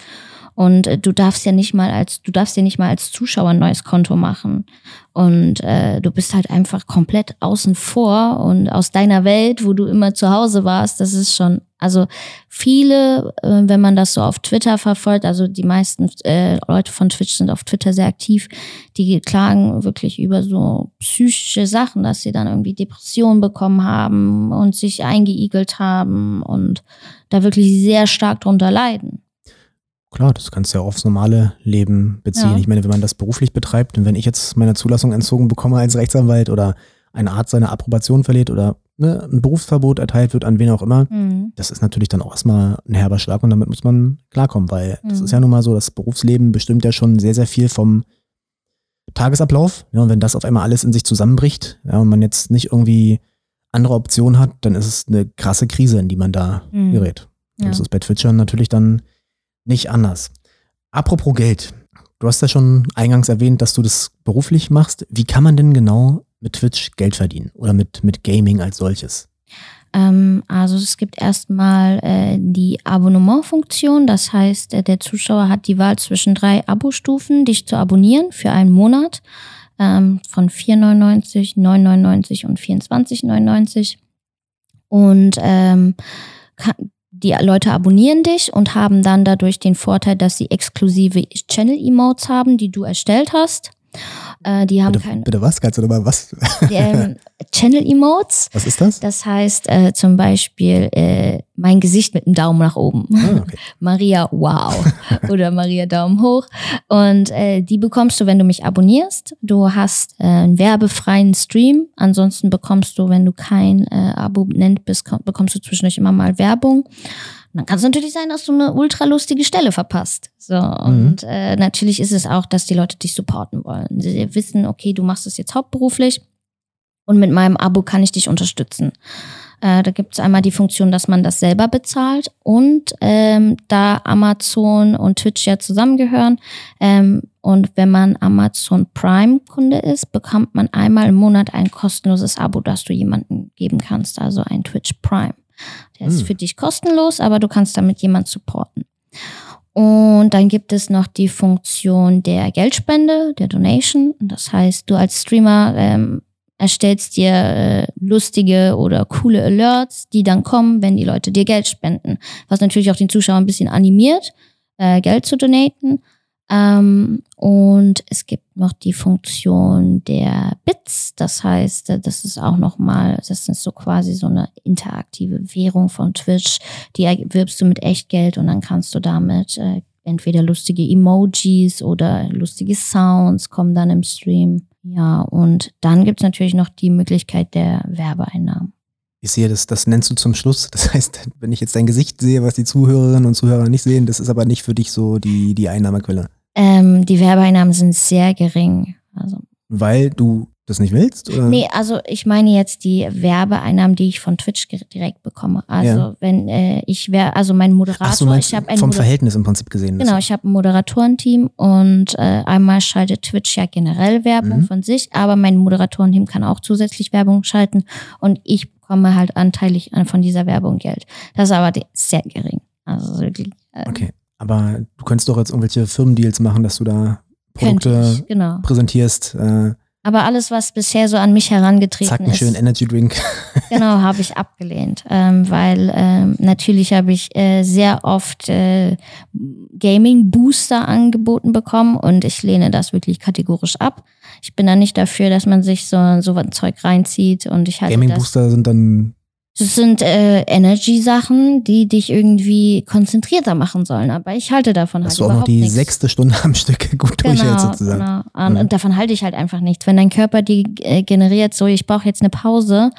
Und äh, du darfst ja nicht mal als, du darfst ja nicht mal als Zuschauer ein neues Konto machen. Und äh, du bist halt einfach komplett außen vor und aus deiner Welt, wo du immer zu Hause warst, das ist schon, also viele, äh, wenn man das so auf Twitter verfolgt, also die meisten äh, Leute von Twitch sind auf Twitter sehr aktiv, die klagen wirklich über so psychische Sachen, dass sie dann irgendwie Depressionen bekommen haben und sich eingeigelt haben und da wirklich sehr stark drunter leiden. Klar, das kannst du ja aufs normale Leben beziehen. Ja. Ich meine, wenn man das beruflich betreibt und wenn ich jetzt meine Zulassung entzogen bekomme als Rechtsanwalt oder ein Arzt seine Approbation verliert oder ne, ein Berufsverbot erteilt wird an wen auch immer, Mhm. das ist natürlich dann auch erstmal ein herber Schlag und damit muss man klarkommen, weil das Mhm. ist ja nun mal so, das Berufsleben bestimmt ja schon sehr, sehr viel vom Tagesablauf. Ja, und wenn das auf einmal alles in sich zusammenbricht ja, und man jetzt nicht irgendwie andere Optionen hat, dann ist es eine krasse Krise, in die man da Mhm. gerät. Ja. das ist bei Twitchern natürlich dann nicht anders. Apropos Geld. Du hast ja schon eingangs erwähnt, dass du das beruflich machst. Wie kann man denn genau mit Twitch Geld verdienen oder mit, mit Gaming als solches? Ähm, also es gibt erstmal äh, die Abonnementfunktion. Das heißt, äh, der Zuschauer hat die Wahl zwischen drei Abo-Stufen, dich zu abonnieren für einen Monat ähm, von 4,99, 9,99 und 24,99. Und ähm, kann, die Leute abonnieren dich und haben dann dadurch den Vorteil, dass sie exklusive Channel-Emotes haben, die du erstellt hast. Äh, die haben Bitte, keine bitte was? Kannst du nochmal was? ähm, Channel-Emotes. Was ist das? Das heißt äh, zum Beispiel äh, mein Gesicht mit einem Daumen nach oben. Ah, okay. Maria Wow oder Maria Daumen hoch. Und äh, die bekommst du, wenn du mich abonnierst. Du hast äh, einen werbefreien Stream. Ansonsten bekommst du, wenn du kein äh, Abonnent bist, komm- bekommst du zwischendurch immer mal Werbung. Dann kann es natürlich sein, dass du eine ultra lustige Stelle verpasst. So, und äh, natürlich ist es auch, dass die Leute dich supporten wollen. Sie wissen, okay, du machst es jetzt hauptberuflich und mit meinem Abo kann ich dich unterstützen. Äh, da gibt es einmal die Funktion, dass man das selber bezahlt und ähm, da Amazon und Twitch ja zusammengehören ähm, und wenn man Amazon Prime Kunde ist, bekommt man einmal im Monat ein kostenloses Abo, das du jemandem geben kannst, also ein Twitch Prime. Der ist Hm. für dich kostenlos, aber du kannst damit jemand supporten. Und dann gibt es noch die Funktion der Geldspende, der Donation. Das heißt, du als Streamer ähm, erstellst dir äh, lustige oder coole Alerts, die dann kommen, wenn die Leute dir Geld spenden. Was natürlich auch den Zuschauer ein bisschen animiert, äh, Geld zu donaten. Ähm, und es gibt noch die Funktion der Bits. Das heißt, äh, das ist auch nochmal, das ist so quasi so eine interaktive Währung von Twitch. Die erwirbst du mit Echtgeld und dann kannst du damit äh, entweder lustige Emojis oder lustige Sounds kommen dann im Stream. Ja, und dann gibt's natürlich noch die Möglichkeit der Werbeeinnahmen. Ich sehe, das, das nennst du zum Schluss. Das heißt, wenn ich jetzt dein Gesicht sehe, was die Zuhörerinnen und Zuhörer nicht sehen, das ist aber nicht für dich so die, die Einnahmequelle. Ähm, die Werbeeinnahmen sind sehr gering. Also Weil du das nicht willst? Oder? Nee, also ich meine jetzt die Werbeeinnahmen, die ich von Twitch direkt bekomme. Also Ja. wenn äh, ich wäre, also mein Moderator, Ach so, meinst ich habe vom Moder- Verhältnis im Prinzip gesehen. Genau, ich habe ein Moderatorenteam und äh, einmal schaltet Twitch ja generell Werbung Mhm. von sich, aber mein Moderatorenteam kann auch zusätzlich Werbung schalten und ich bekomme halt anteilig an- von dieser Werbung Geld. Das ist aber sehr gering. Also wirklich. Äh, Okay, aber du könntest doch jetzt irgendwelche Firmendeals machen, dass du da Produkte ich, genau. präsentierst. Äh, Aber alles, was bisher so an mich herangetreten zack, einen ist, schönen Energy Drink. Genau, habe ich abgelehnt, ähm, weil ähm, natürlich habe ich äh, sehr oft äh, Gaming-Booster angeboten bekommen und ich lehne das wirklich kategorisch ab. Ich bin da nicht dafür, dass man sich so, so ein Zeug reinzieht und ich halte Gaming das Booster sind dann Das sind äh, Energy-Sachen, die dich irgendwie konzentrierter machen sollen. Aber ich halte davon Dass halt du auch noch überhaupt die nichts. sechste Stunde am Stück gut durchhältst sozusagen. Genau. Und, Mhm. und davon halte ich halt einfach nichts. Wenn dein Körper die äh, generiert, so ich brauche jetzt eine Pause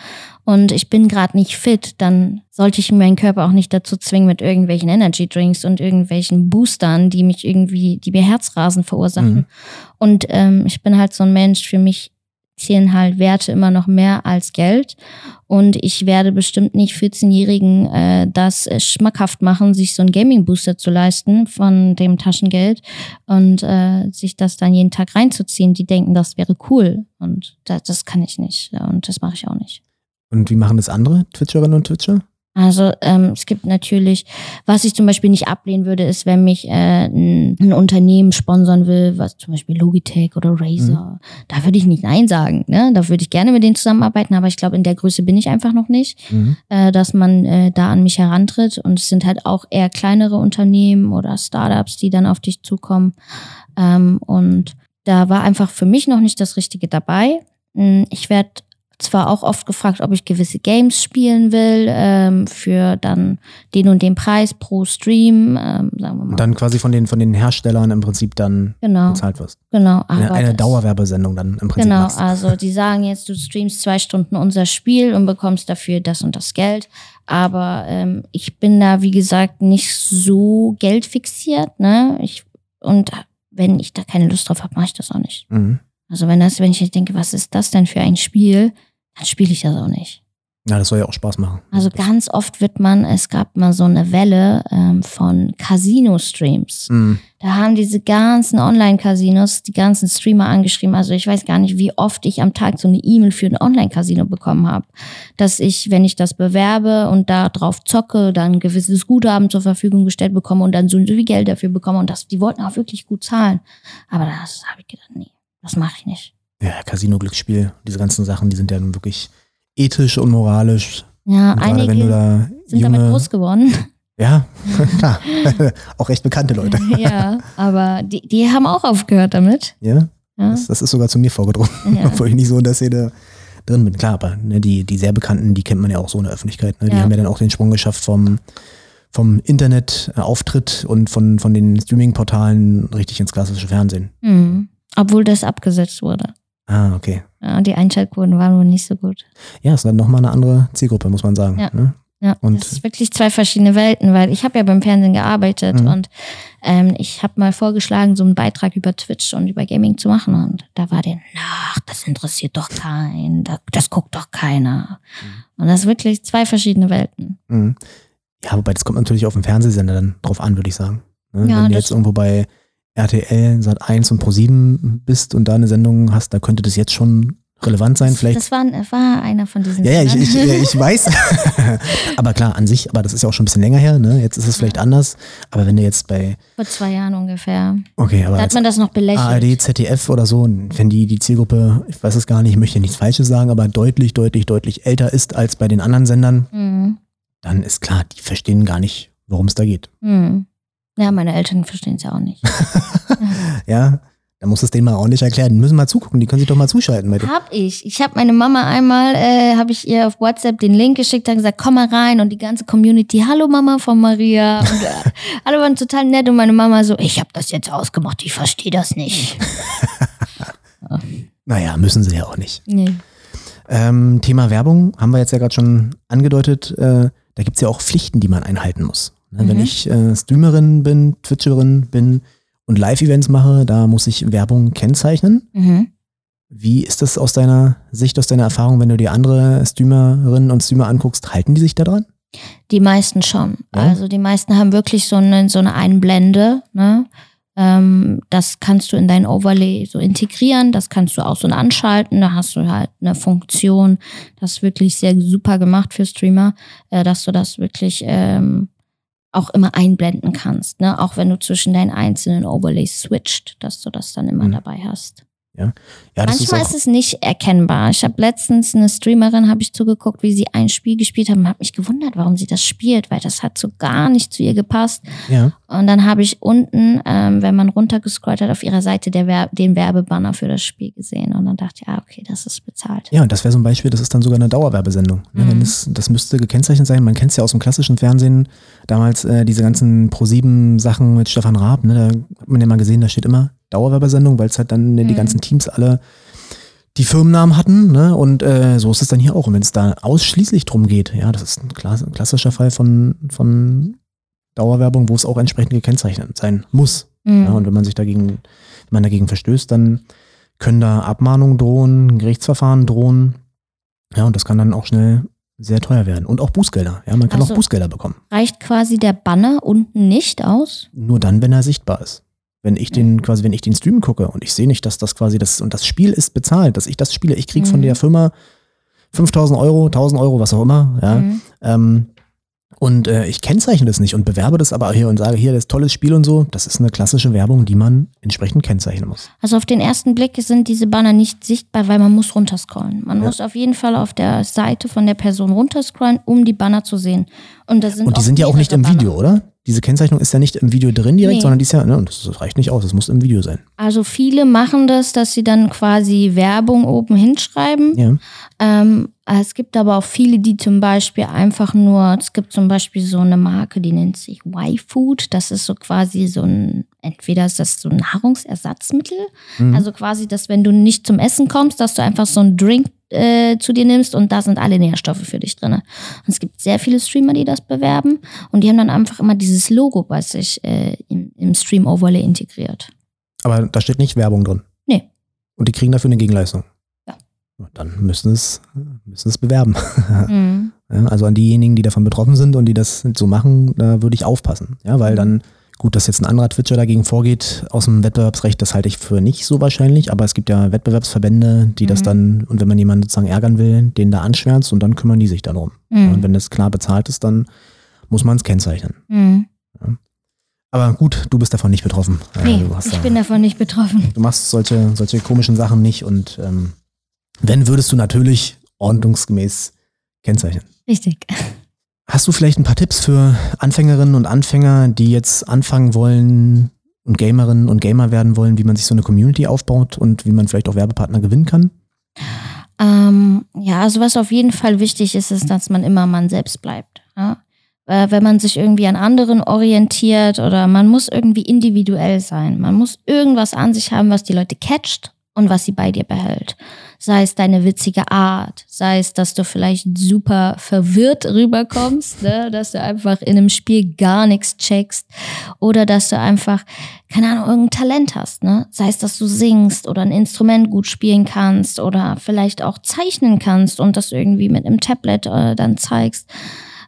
und ich bin gerade nicht fit, dann sollte ich meinen Körper auch nicht dazu zwingen mit irgendwelchen Energy Drinks und irgendwelchen Boostern, die mich irgendwie, die mir Herzrasen verursachen. Mhm. Und ähm, ich bin halt so ein Mensch, für mich zählen halt Werte immer noch mehr als Geld. Und ich werde bestimmt nicht 14-Jährigen äh, das schmackhaft machen, sich so einen Gaming-Booster zu leisten von dem Taschengeld und äh, sich das dann jeden Tag reinzuziehen. Die denken, das wäre cool. Und das, das kann ich nicht. Und das mache ich auch nicht. Und wie machen das andere Twitcherinnen und Twitcher? Also ähm, es gibt natürlich, was ich zum Beispiel nicht ablehnen würde, ist, wenn mich äh, ein, ein Unternehmen sponsern will, was zum Beispiel Logitech oder Razer, da würde ich nicht Nein sagen. Ne? Da würde ich gerne mit denen zusammenarbeiten, aber ich glaube, in der Größe bin ich einfach noch nicht, Mhm. äh, dass man äh, da an mich herantritt. Und es sind halt auch eher kleinere Unternehmen oder Startups, die dann auf dich zukommen. Ähm, und da war einfach für mich noch nicht das Richtige dabei. Mm, Ich werde zwar auch oft gefragt, ob ich gewisse Games spielen will, ähm, für dann den und den Preis pro Stream, ähm, sagen wir mal. Und dann quasi von den, von den Herstellern im Prinzip dann genau, bezahlt wirst. genau. Eine, eine Dauerwerbesendung dann im Prinzip Genau, machst. also die sagen jetzt, du streamst zwei Stunden unser Spiel und bekommst dafür das und das Geld. Aber ähm, ich bin da, wie gesagt, nicht so geldfixiert, ne? Ich, und wenn ich da keine Lust drauf habe, mache ich das auch nicht. Mhm. Also wenn das, wenn ich denke, was ist das denn für ein Spiel, dann spiele ich das auch nicht. Ja, das soll ja auch Spaß machen. Also ganz oft wird man, es gab mal so eine Welle ähm, von Casino-Streams. Mhm. Da haben diese ganzen Online-Casinos die ganzen Streamer angeschrieben. Also ich weiß gar nicht, wie oft ich am Tag so eine E-Mail für ein Online-Casino bekommen habe. Dass ich, wenn ich das bewerbe und da drauf zocke, dann ein gewisses Guthaben zur Verfügung gestellt bekomme und dann so und so viel Geld dafür bekomme. Und das, die wollten auch wirklich gut zahlen. Aber das habe ich gedacht, nee, das mache ich nicht. Ja, Casino-Glücksspiel, diese ganzen Sachen, die sind ja nun wirklich ethisch und moralisch. Ja, Und gerade wenn du einige da sind damit junge, groß geworden. ja, klar, auch recht bekannte Leute. ja, aber die, die haben auch aufgehört damit. Ja, Ja, das, das ist sogar zu mir vorgedrungen, ja. obwohl ich nicht so in der Szene drin bin. Klar, aber ne, die, die sehr bekannten, die kennt man ja auch so in der Öffentlichkeit. Ne? Die Ja. haben ja dann auch den Sprung geschafft vom, vom Internet-Auftritt und von, von den Streaming-Portalen richtig ins klassische Fernsehen. Mhm. Obwohl das abgesetzt wurde. Ah, okay. Ja, die Einschaltquoten waren wohl nicht so gut. Ja, ist dann nochmal eine andere Zielgruppe, muss man sagen. Ja. Ne? Ja, Und- das ist wirklich zwei verschiedene Welten, weil ich habe ja beim Fernsehen gearbeitet Mhm. und ähm, ich habe mal vorgeschlagen, so einen Beitrag über Twitch und über Gaming zu machen und da war der, ach, das interessiert doch keinen, das, das guckt doch keiner. Und das ist wirklich zwei verschiedene Welten. Mhm. Ja, wobei das kommt natürlich auf den Fernsehsender dann drauf an, würde ich sagen. Ne? Ja, Wenn du jetzt irgendwo bei RTL, Sat1 und Pro7 bist und da eine Sendung hast, da könnte das jetzt schon relevant sein. Vielleicht. Das war, war einer von diesen. ja, ja, ich, ich, äh, ich weiß. aber klar, an sich, aber das ist ja auch schon ein bisschen länger her, ne? Jetzt ist es vielleicht anders. Aber wenn du jetzt bei, Vor zwei Jahren ungefähr. okay, aber Da hat man das noch belächelt. ARD, ZDF oder so, wenn die, die Zielgruppe, ich weiß es gar nicht, ich möchte nichts Falsches sagen, aber deutlich, deutlich, deutlich älter ist als bei den anderen Sendern, Mhm. dann ist klar, die verstehen gar nicht, worum es da geht. Mhm. Ja, meine Eltern verstehen es ja auch nicht. Ja, dann muss es denen mal ordentlich erklären. Die müssen mal zugucken, die können sich doch mal zuschalten. Dir. Hab ich. Ich habe meine Mama einmal, äh, habe ich ihr auf WhatsApp den Link geschickt, habe gesagt, komm mal rein und die ganze Community, hallo Mama von Maria. Und, äh, alle waren total nett und meine Mama so, ich habe das jetzt ausgemacht, ich verstehe das nicht. Naja, müssen sie ja auch nicht. Nee. Ähm, Thema Werbung haben wir jetzt ja gerade schon angedeutet. Äh, da gibt es ja auch Pflichten, die man einhalten muss. Ne, Wenn Mhm. ich äh, Streamerin bin, Twitcherin bin und Live-Events mache, da muss ich Werbung kennzeichnen. Mhm. Wie ist das aus deiner Sicht, aus deiner Erfahrung, wenn du dir andere Streamerinnen und Streamer anguckst? Halten die sich da dran? Die meisten schon. Ja? Also die meisten haben wirklich so eine, so eine Einblende. Ne? Ähm, das kannst du in dein Overlay so integrieren. Das kannst du auch so anschalten. Da hast du halt eine Funktion. Das ist wirklich sehr super gemacht für Streamer, äh, dass du das wirklich ähm, auch immer einblenden kannst. Ne? Auch wenn du zwischen deinen einzelnen Overlays switcht, dass du das dann immer Mhm. dabei hast. Ja, ja Manchmal ist, ist, es nicht erkennbar. Ich habe letztens eine Streamerin, habe ich zugeguckt, wie sie ein Spiel gespielt hat und habe mich gewundert, warum sie das spielt, weil das hat so gar nicht zu ihr gepasst. Ja. Und dann habe ich unten, ähm, wenn man runtergescrollt hat, auf ihrer Seite Werb den Werbebanner für das Spiel gesehen und dann dachte ich, ja, okay, das ist bezahlt. Ja, und das wäre so ein Beispiel, das ist dann sogar eine Dauerwerbesendung. Ne? Mhm. Das, das müsste gekennzeichnet sein. Man kennt es ja aus dem klassischen Fernsehen, damals äh, diese ganzen Pro-7-Sachen mit Stefan Raab, ne? da hat man ja mal gesehen, da steht immer Dauerwerbesendung, weil es halt dann mhm. die ganzen Teams alle die Firmennamen hatten, ne? Und äh, so ist es dann hier auch. Und wenn es da ausschließlich drum geht, ja, das ist ein klassischer Fall von, von Dauerwerbung, wo es auch entsprechend gekennzeichnet sein muss. Mhm. Ja, und wenn man sich dagegen, wenn man dagegen verstößt, dann können da Abmahnungen drohen, Gerichtsverfahren drohen. Ja, und das kann dann auch schnell sehr teuer werden. Und auch Bußgelder. Ja, man kann also, auch Bußgelder bekommen. Reicht quasi der Banner unten nicht aus? Nur dann, wenn er sichtbar ist. Wenn ich den quasi, wenn ich den Stream gucke und ich sehe nicht, dass das quasi das, und das Spiel ist bezahlt, dass ich das spiele, ich kriege mhm. von der Firma 5000 Euro, 1000 Euro, was auch immer, ja, mhm. ähm, und äh, ich kennzeichne das nicht und bewerbe das aber hier und sage, hier, das ist tolles Spiel und so. Das ist eine klassische Werbung, die man entsprechend kennzeichnen muss. Also auf den ersten Blick sind diese Banner nicht sichtbar, weil man muss runterscrollen. Man ja. muss auf jeden Fall auf der Seite von der Person runterscrollen, um die Banner zu sehen. Und, das sind und die sind ja auch nicht im Banner. Video, oder? Diese Kennzeichnung ist ja nicht im Video drin direkt, nee. sondern die ist ja, ne, das reicht nicht aus, das muss im Video sein. Also viele machen das, dass sie dann quasi Werbung oben hinschreiben. Ja. Ähm, es gibt aber auch viele, die zum Beispiel einfach nur, es gibt zum Beispiel so eine Marke, die nennt sich Y-Food. Das ist so quasi so ein, entweder ist das so ein Nahrungsersatzmittel, mhm. also quasi, dass wenn du nicht zum Essen kommst, dass du einfach so einen Drink äh, zu dir nimmst und da sind alle Nährstoffe für dich drin. Und es gibt sehr viele Streamer, die das bewerben und die haben dann einfach immer dieses Logo bei sich äh, im, im Stream Overlay integriert. Aber da steht nicht Werbung drin. Nee. Und die kriegen dafür eine Gegenleistung. Ja. Dann müssen es, müssen es bewerben. Mhm. Ja, also an diejenigen, die davon betroffen sind und die das so machen, da würde ich aufpassen. Ja, weil dann Gut, dass jetzt ein anderer Twitcher dagegen vorgeht aus dem Wettbewerbsrecht, das halte ich für nicht so wahrscheinlich, aber es gibt ja Wettbewerbsverbände, die mhm. das dann, und wenn man jemanden sozusagen ärgern will, den da anschwärzt und dann kümmern die sich darum. Mhm. und wenn das klar bezahlt ist, dann muss man es kennzeichnen. Mhm. Ja. Aber gut, du bist davon nicht betroffen. Nee, ich da, bin davon nicht betroffen. Du machst solche, solche komischen Sachen nicht und ähm, wenn, würdest du natürlich ordnungsgemäß kennzeichnen. Richtig. Hast du vielleicht ein paar Tipps für Anfängerinnen und Anfänger, die jetzt anfangen wollen und Gamerinnen und Gamer werden wollen, wie man sich so eine Community aufbaut und wie man vielleicht auch Werbepartner gewinnen kann? Ähm, ja, also was auf jeden Fall wichtig ist, ist, dass man immer man selbst bleibt. Ja? Wenn man sich irgendwie an anderen orientiert oder man muss irgendwie individuell sein. Man muss irgendwas an sich haben, was die Leute catcht und was sie bei dir behält. Sei es deine witzige Art, sei es, dass du vielleicht super verwirrt rüberkommst, ne? dass du einfach in einem Spiel gar nichts checkst oder dass du einfach, keine Ahnung, irgendein Talent hast. Ne? Sei es, dass du singst oder ein Instrument gut spielen kannst oder vielleicht auch zeichnen kannst und das irgendwie mit einem Tablet äh, dann zeigst.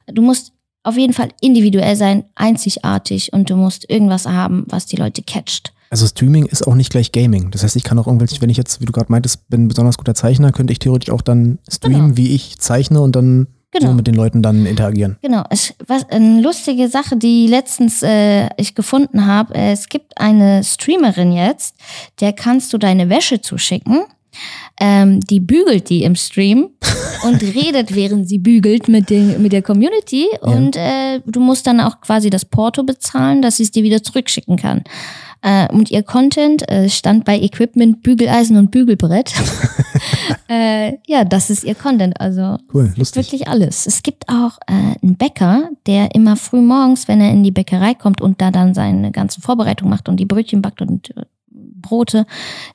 Du musst auf jeden Fall individuell sein, einzigartig und du musst irgendwas haben, was die Leute catcht. Also Streaming ist auch nicht gleich Gaming. Das heißt, ich kann auch irgendwelche, wenn ich jetzt, wie du gerade meintest, bin ein besonders guter Zeichner, könnte ich theoretisch auch dann streamen, genau. wie ich zeichne und dann genau. so mit den Leuten dann interagieren. Genau. Es, was, eine lustige Sache, die letztens äh, ich gefunden habe, äh, es gibt eine Streamerin jetzt, der kannst du deine Wäsche zuschicken. Ähm, die bügelt die im Stream und redet, während sie bügelt mit, den, mit der Community. Ja. Und äh, du musst dann auch quasi das Porto bezahlen, dass sie es dir wieder zurückschicken kann. Äh, und ihr Content äh, stand bei Equipment, Bügeleisen und Bügelbrett. äh, ja, das ist ihr Content. Also cool, lustig. wirklich alles. Es gibt auch äh, einen Bäcker, der immer früh morgens, wenn er in die Bäckerei kommt und da dann seine ganze Vorbereitung macht und die Brötchen backt und äh, Brote,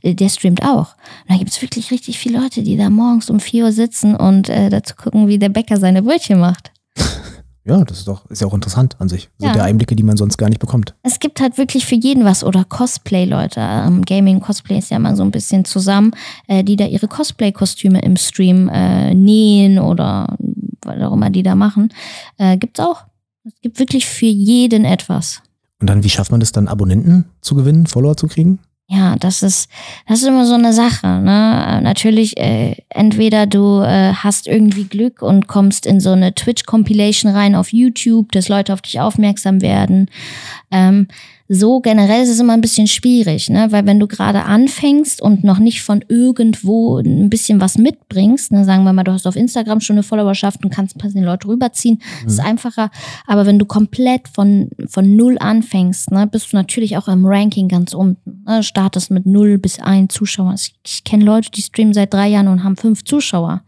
äh, der streamt auch. Und da gibt es wirklich richtig viele Leute, die da morgens um 4 Uhr sitzen und dazu gucken, wie der Bäcker seine Brötchen macht. Ja, das ist doch, ist ja auch interessant an sich. Das ja. ja Einblicke, die man sonst gar nicht bekommt. Es gibt halt wirklich für jeden was oder Cosplay-Leute. Ähm, Gaming, Cosplay ist ja mal so ein bisschen zusammen, äh, die da ihre Cosplay-Kostüme im Stream äh, nähen oder was auch immer die da machen. Äh, gibt's auch. Es gibt wirklich für jeden etwas. Und dann, wie schafft man das dann, Abonnenten zu gewinnen, Follower zu kriegen? Ja, das ist, das ist immer so eine Sache. Ne? Natürlich, äh, entweder du äh, hast irgendwie Glück und kommst in so eine Twitch-Compilation rein auf YouTube, dass Leute auf dich aufmerksam werden. Ähm, so generell ist es immer ein bisschen schwierig, ne? weil wenn du gerade anfängst und noch nicht von irgendwo ein bisschen was mitbringst, ne? sagen wir mal, du hast auf Instagram schon eine Followerschaft und kannst ein paar Leute rüberziehen, mhm. ist einfacher. Aber wenn du komplett von, von null anfängst, ne, bist du natürlich auch im Ranking ganz unten. Ne? Startest mit null bis ein Zuschauer. Ich, ich kenne Leute, die streamen seit drei Jahren und haben fünf Zuschauer.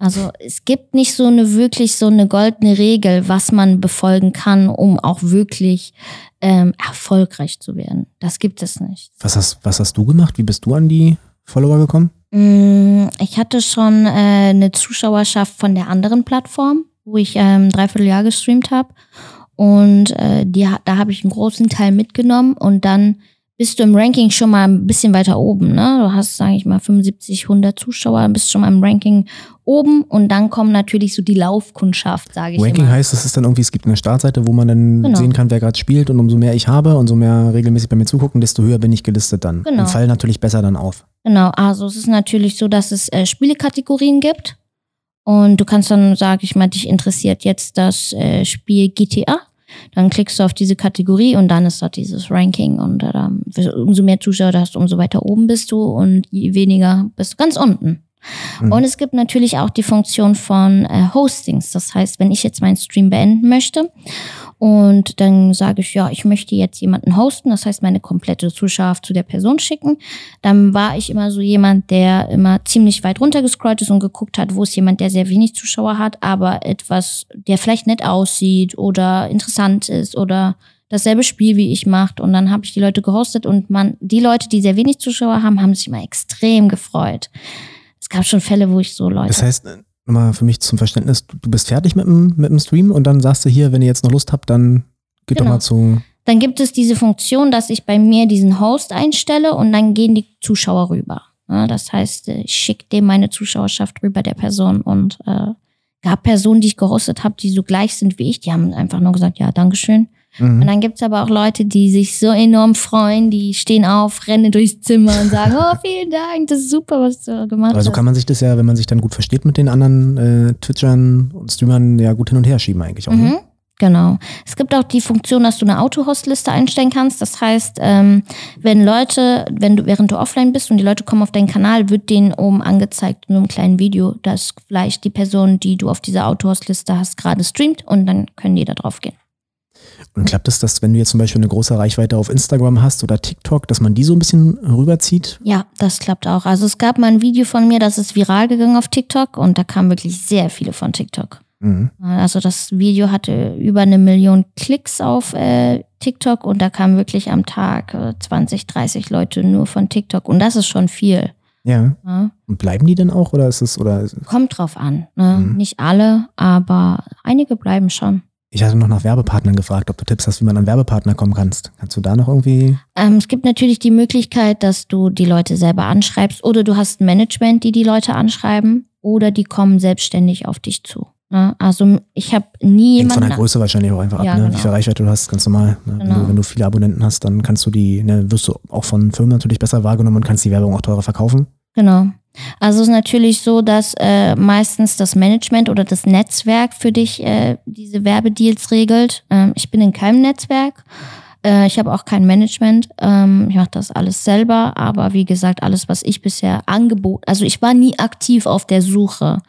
Also es gibt nicht so eine wirklich so eine goldene Regel, was man befolgen kann, um auch wirklich ähm, erfolgreich zu werden. Das gibt es nicht. Was hast, was hast du gemacht? Wie bist du an die Follower gekommen? Mm, ich hatte schon äh, eine Zuschauerschaft von der anderen Plattform, wo ich ähm, dreiviertel Jahr gestreamt habe. Und äh, die, da habe ich einen großen Teil mitgenommen und dann bist du im Ranking schon mal ein bisschen weiter oben. Ne? Du hast, sage ich mal, 75, 100 Zuschauer, bist schon mal im Ranking oben und dann kommen natürlich so die Laufkundschaft, sage ich Ranking immer. heißt, es ist dann irgendwie, es gibt eine Startseite, wo man dann Genau. sehen kann, wer gerade spielt und umso mehr ich habe und so mehr regelmäßig bei mir zugucken, desto höher bin ich gelistet dann. Genau. Und fall natürlich besser dann auf. Genau, also es ist natürlich so, dass es äh, Spielekategorien gibt und du kannst dann, sage ich mal, dich interessiert jetzt das äh, Spiel GTA. Dann klickst du auf diese Kategorie und dann ist dort dieses Ranking und äh, umso mehr Zuschauer du hast, umso weiter oben bist du und je weniger bist du ganz unten. Mhm. Und es gibt natürlich auch die Funktion von äh, Hostings. Das heißt, wenn ich jetzt meinen Stream beenden möchte und dann sage ich, ja, ich möchte jetzt jemanden hosten, das heißt meine komplette Zuschauerschaft zu der Person schicken, dann war ich immer so jemand, der immer ziemlich weit runtergescrollt ist und geguckt hat, wo ist jemand, der sehr wenig Zuschauer hat, aber etwas, der vielleicht nett aussieht oder interessant ist oder dasselbe Spiel wie ich macht und dann habe ich die Leute gehostet und man die Leute, die sehr wenig Zuschauer haben, haben sich immer extrem gefreut. Es gab schon Fälle, wo ich so Leute Das heißt, nochmal für mich zum Verständnis, du- bist fertig mit dem, mit dem Stream und dann sagst du hier, wenn ihr jetzt noch Lust habt, dann geht Genau. doch mal zu. dann gibt es diese Funktion, dass ich bei mir diesen Host einstelle und dann gehen die Zuschauer rüber. Das heißt, ich schicke dem meine Zuschauerschaft rüber der Person und äh, gab Personen, die ich gehostet habe, die so gleich sind wie ich, die haben einfach nur gesagt, ja, Dankeschön. Und Mhm. dann gibt's aber auch Leute, die sich so enorm freuen, die stehen auf, rennen durchs Zimmer und sagen, oh, vielen Dank, das ist super, was du gemacht Also hast. kann man sich das ja, wenn man sich dann gut versteht mit den anderen äh, Twitchern und Streamern, ja gut hin und her schieben eigentlich auch. Ne? Mhm. Genau. Es gibt auch die Funktion, dass du eine Auto-Host-Liste einstellen kannst. Das heißt, ähm, wenn Leute, wenn du, während du offline bist und die Leute kommen auf deinen Kanal, wird denen oben angezeigt in so einem kleinen Video, dass vielleicht die Person, die du auf dieser Auto-Host-Liste hast, gerade streamt und dann können die da drauf gehen. Und klappt es, dass wenn du jetzt zum Beispiel eine große Reichweite auf Instagram hast oder TikTok, dass man die so ein bisschen rüberzieht? Ja, das klappt auch. Also es gab mal ein Video von mir, das ist viral gegangen auf TikTok und da kamen wirklich sehr viele von TikTok. Mhm. Also das Video hatte über eine Million Klicks auf äh, TikTok und da kamen wirklich am Tag äh, 20, 30 Leute nur von TikTok und das ist schon viel. Ja. Ja. Und bleiben die denn auch oder ist es oder Kommt drauf an. Ne? Mhm. Nicht alle, aber einige bleiben schon. Ich hatte noch nach Werbepartnern gefragt, ob du Tipps hast, wie man an Werbepartner kommen kannst. Kannst du da noch irgendwie? Ähm, es gibt natürlich die Möglichkeit, dass du die Leute selber anschreibst oder du hast ein Management, die die Leute anschreiben oder die kommen selbstständig auf dich zu. Ne? Also ich habe nie Hängt von der Größe wahrscheinlich auch einfach ab, Ja, ne? genau. wie viel Reichweite du hast, ganz normal. Ne? Wenn, Genau. du, wenn du viele Abonnenten hast, dann kannst du die, ne, wirst du auch von Firmen natürlich besser wahrgenommen und kannst die Werbung auch teurer verkaufen. Genau. Also es ist natürlich so, dass äh, meistens das Management oder das Netzwerk für dich äh, diese Werbedeals regelt. Ähm, ich bin in keinem Netzwerk. Äh, ich habe auch kein Management. Ähm, ich mache das alles selber. Aber wie gesagt, alles, was ich bisher angeboten, also ich war nie aktiv auf der Suche.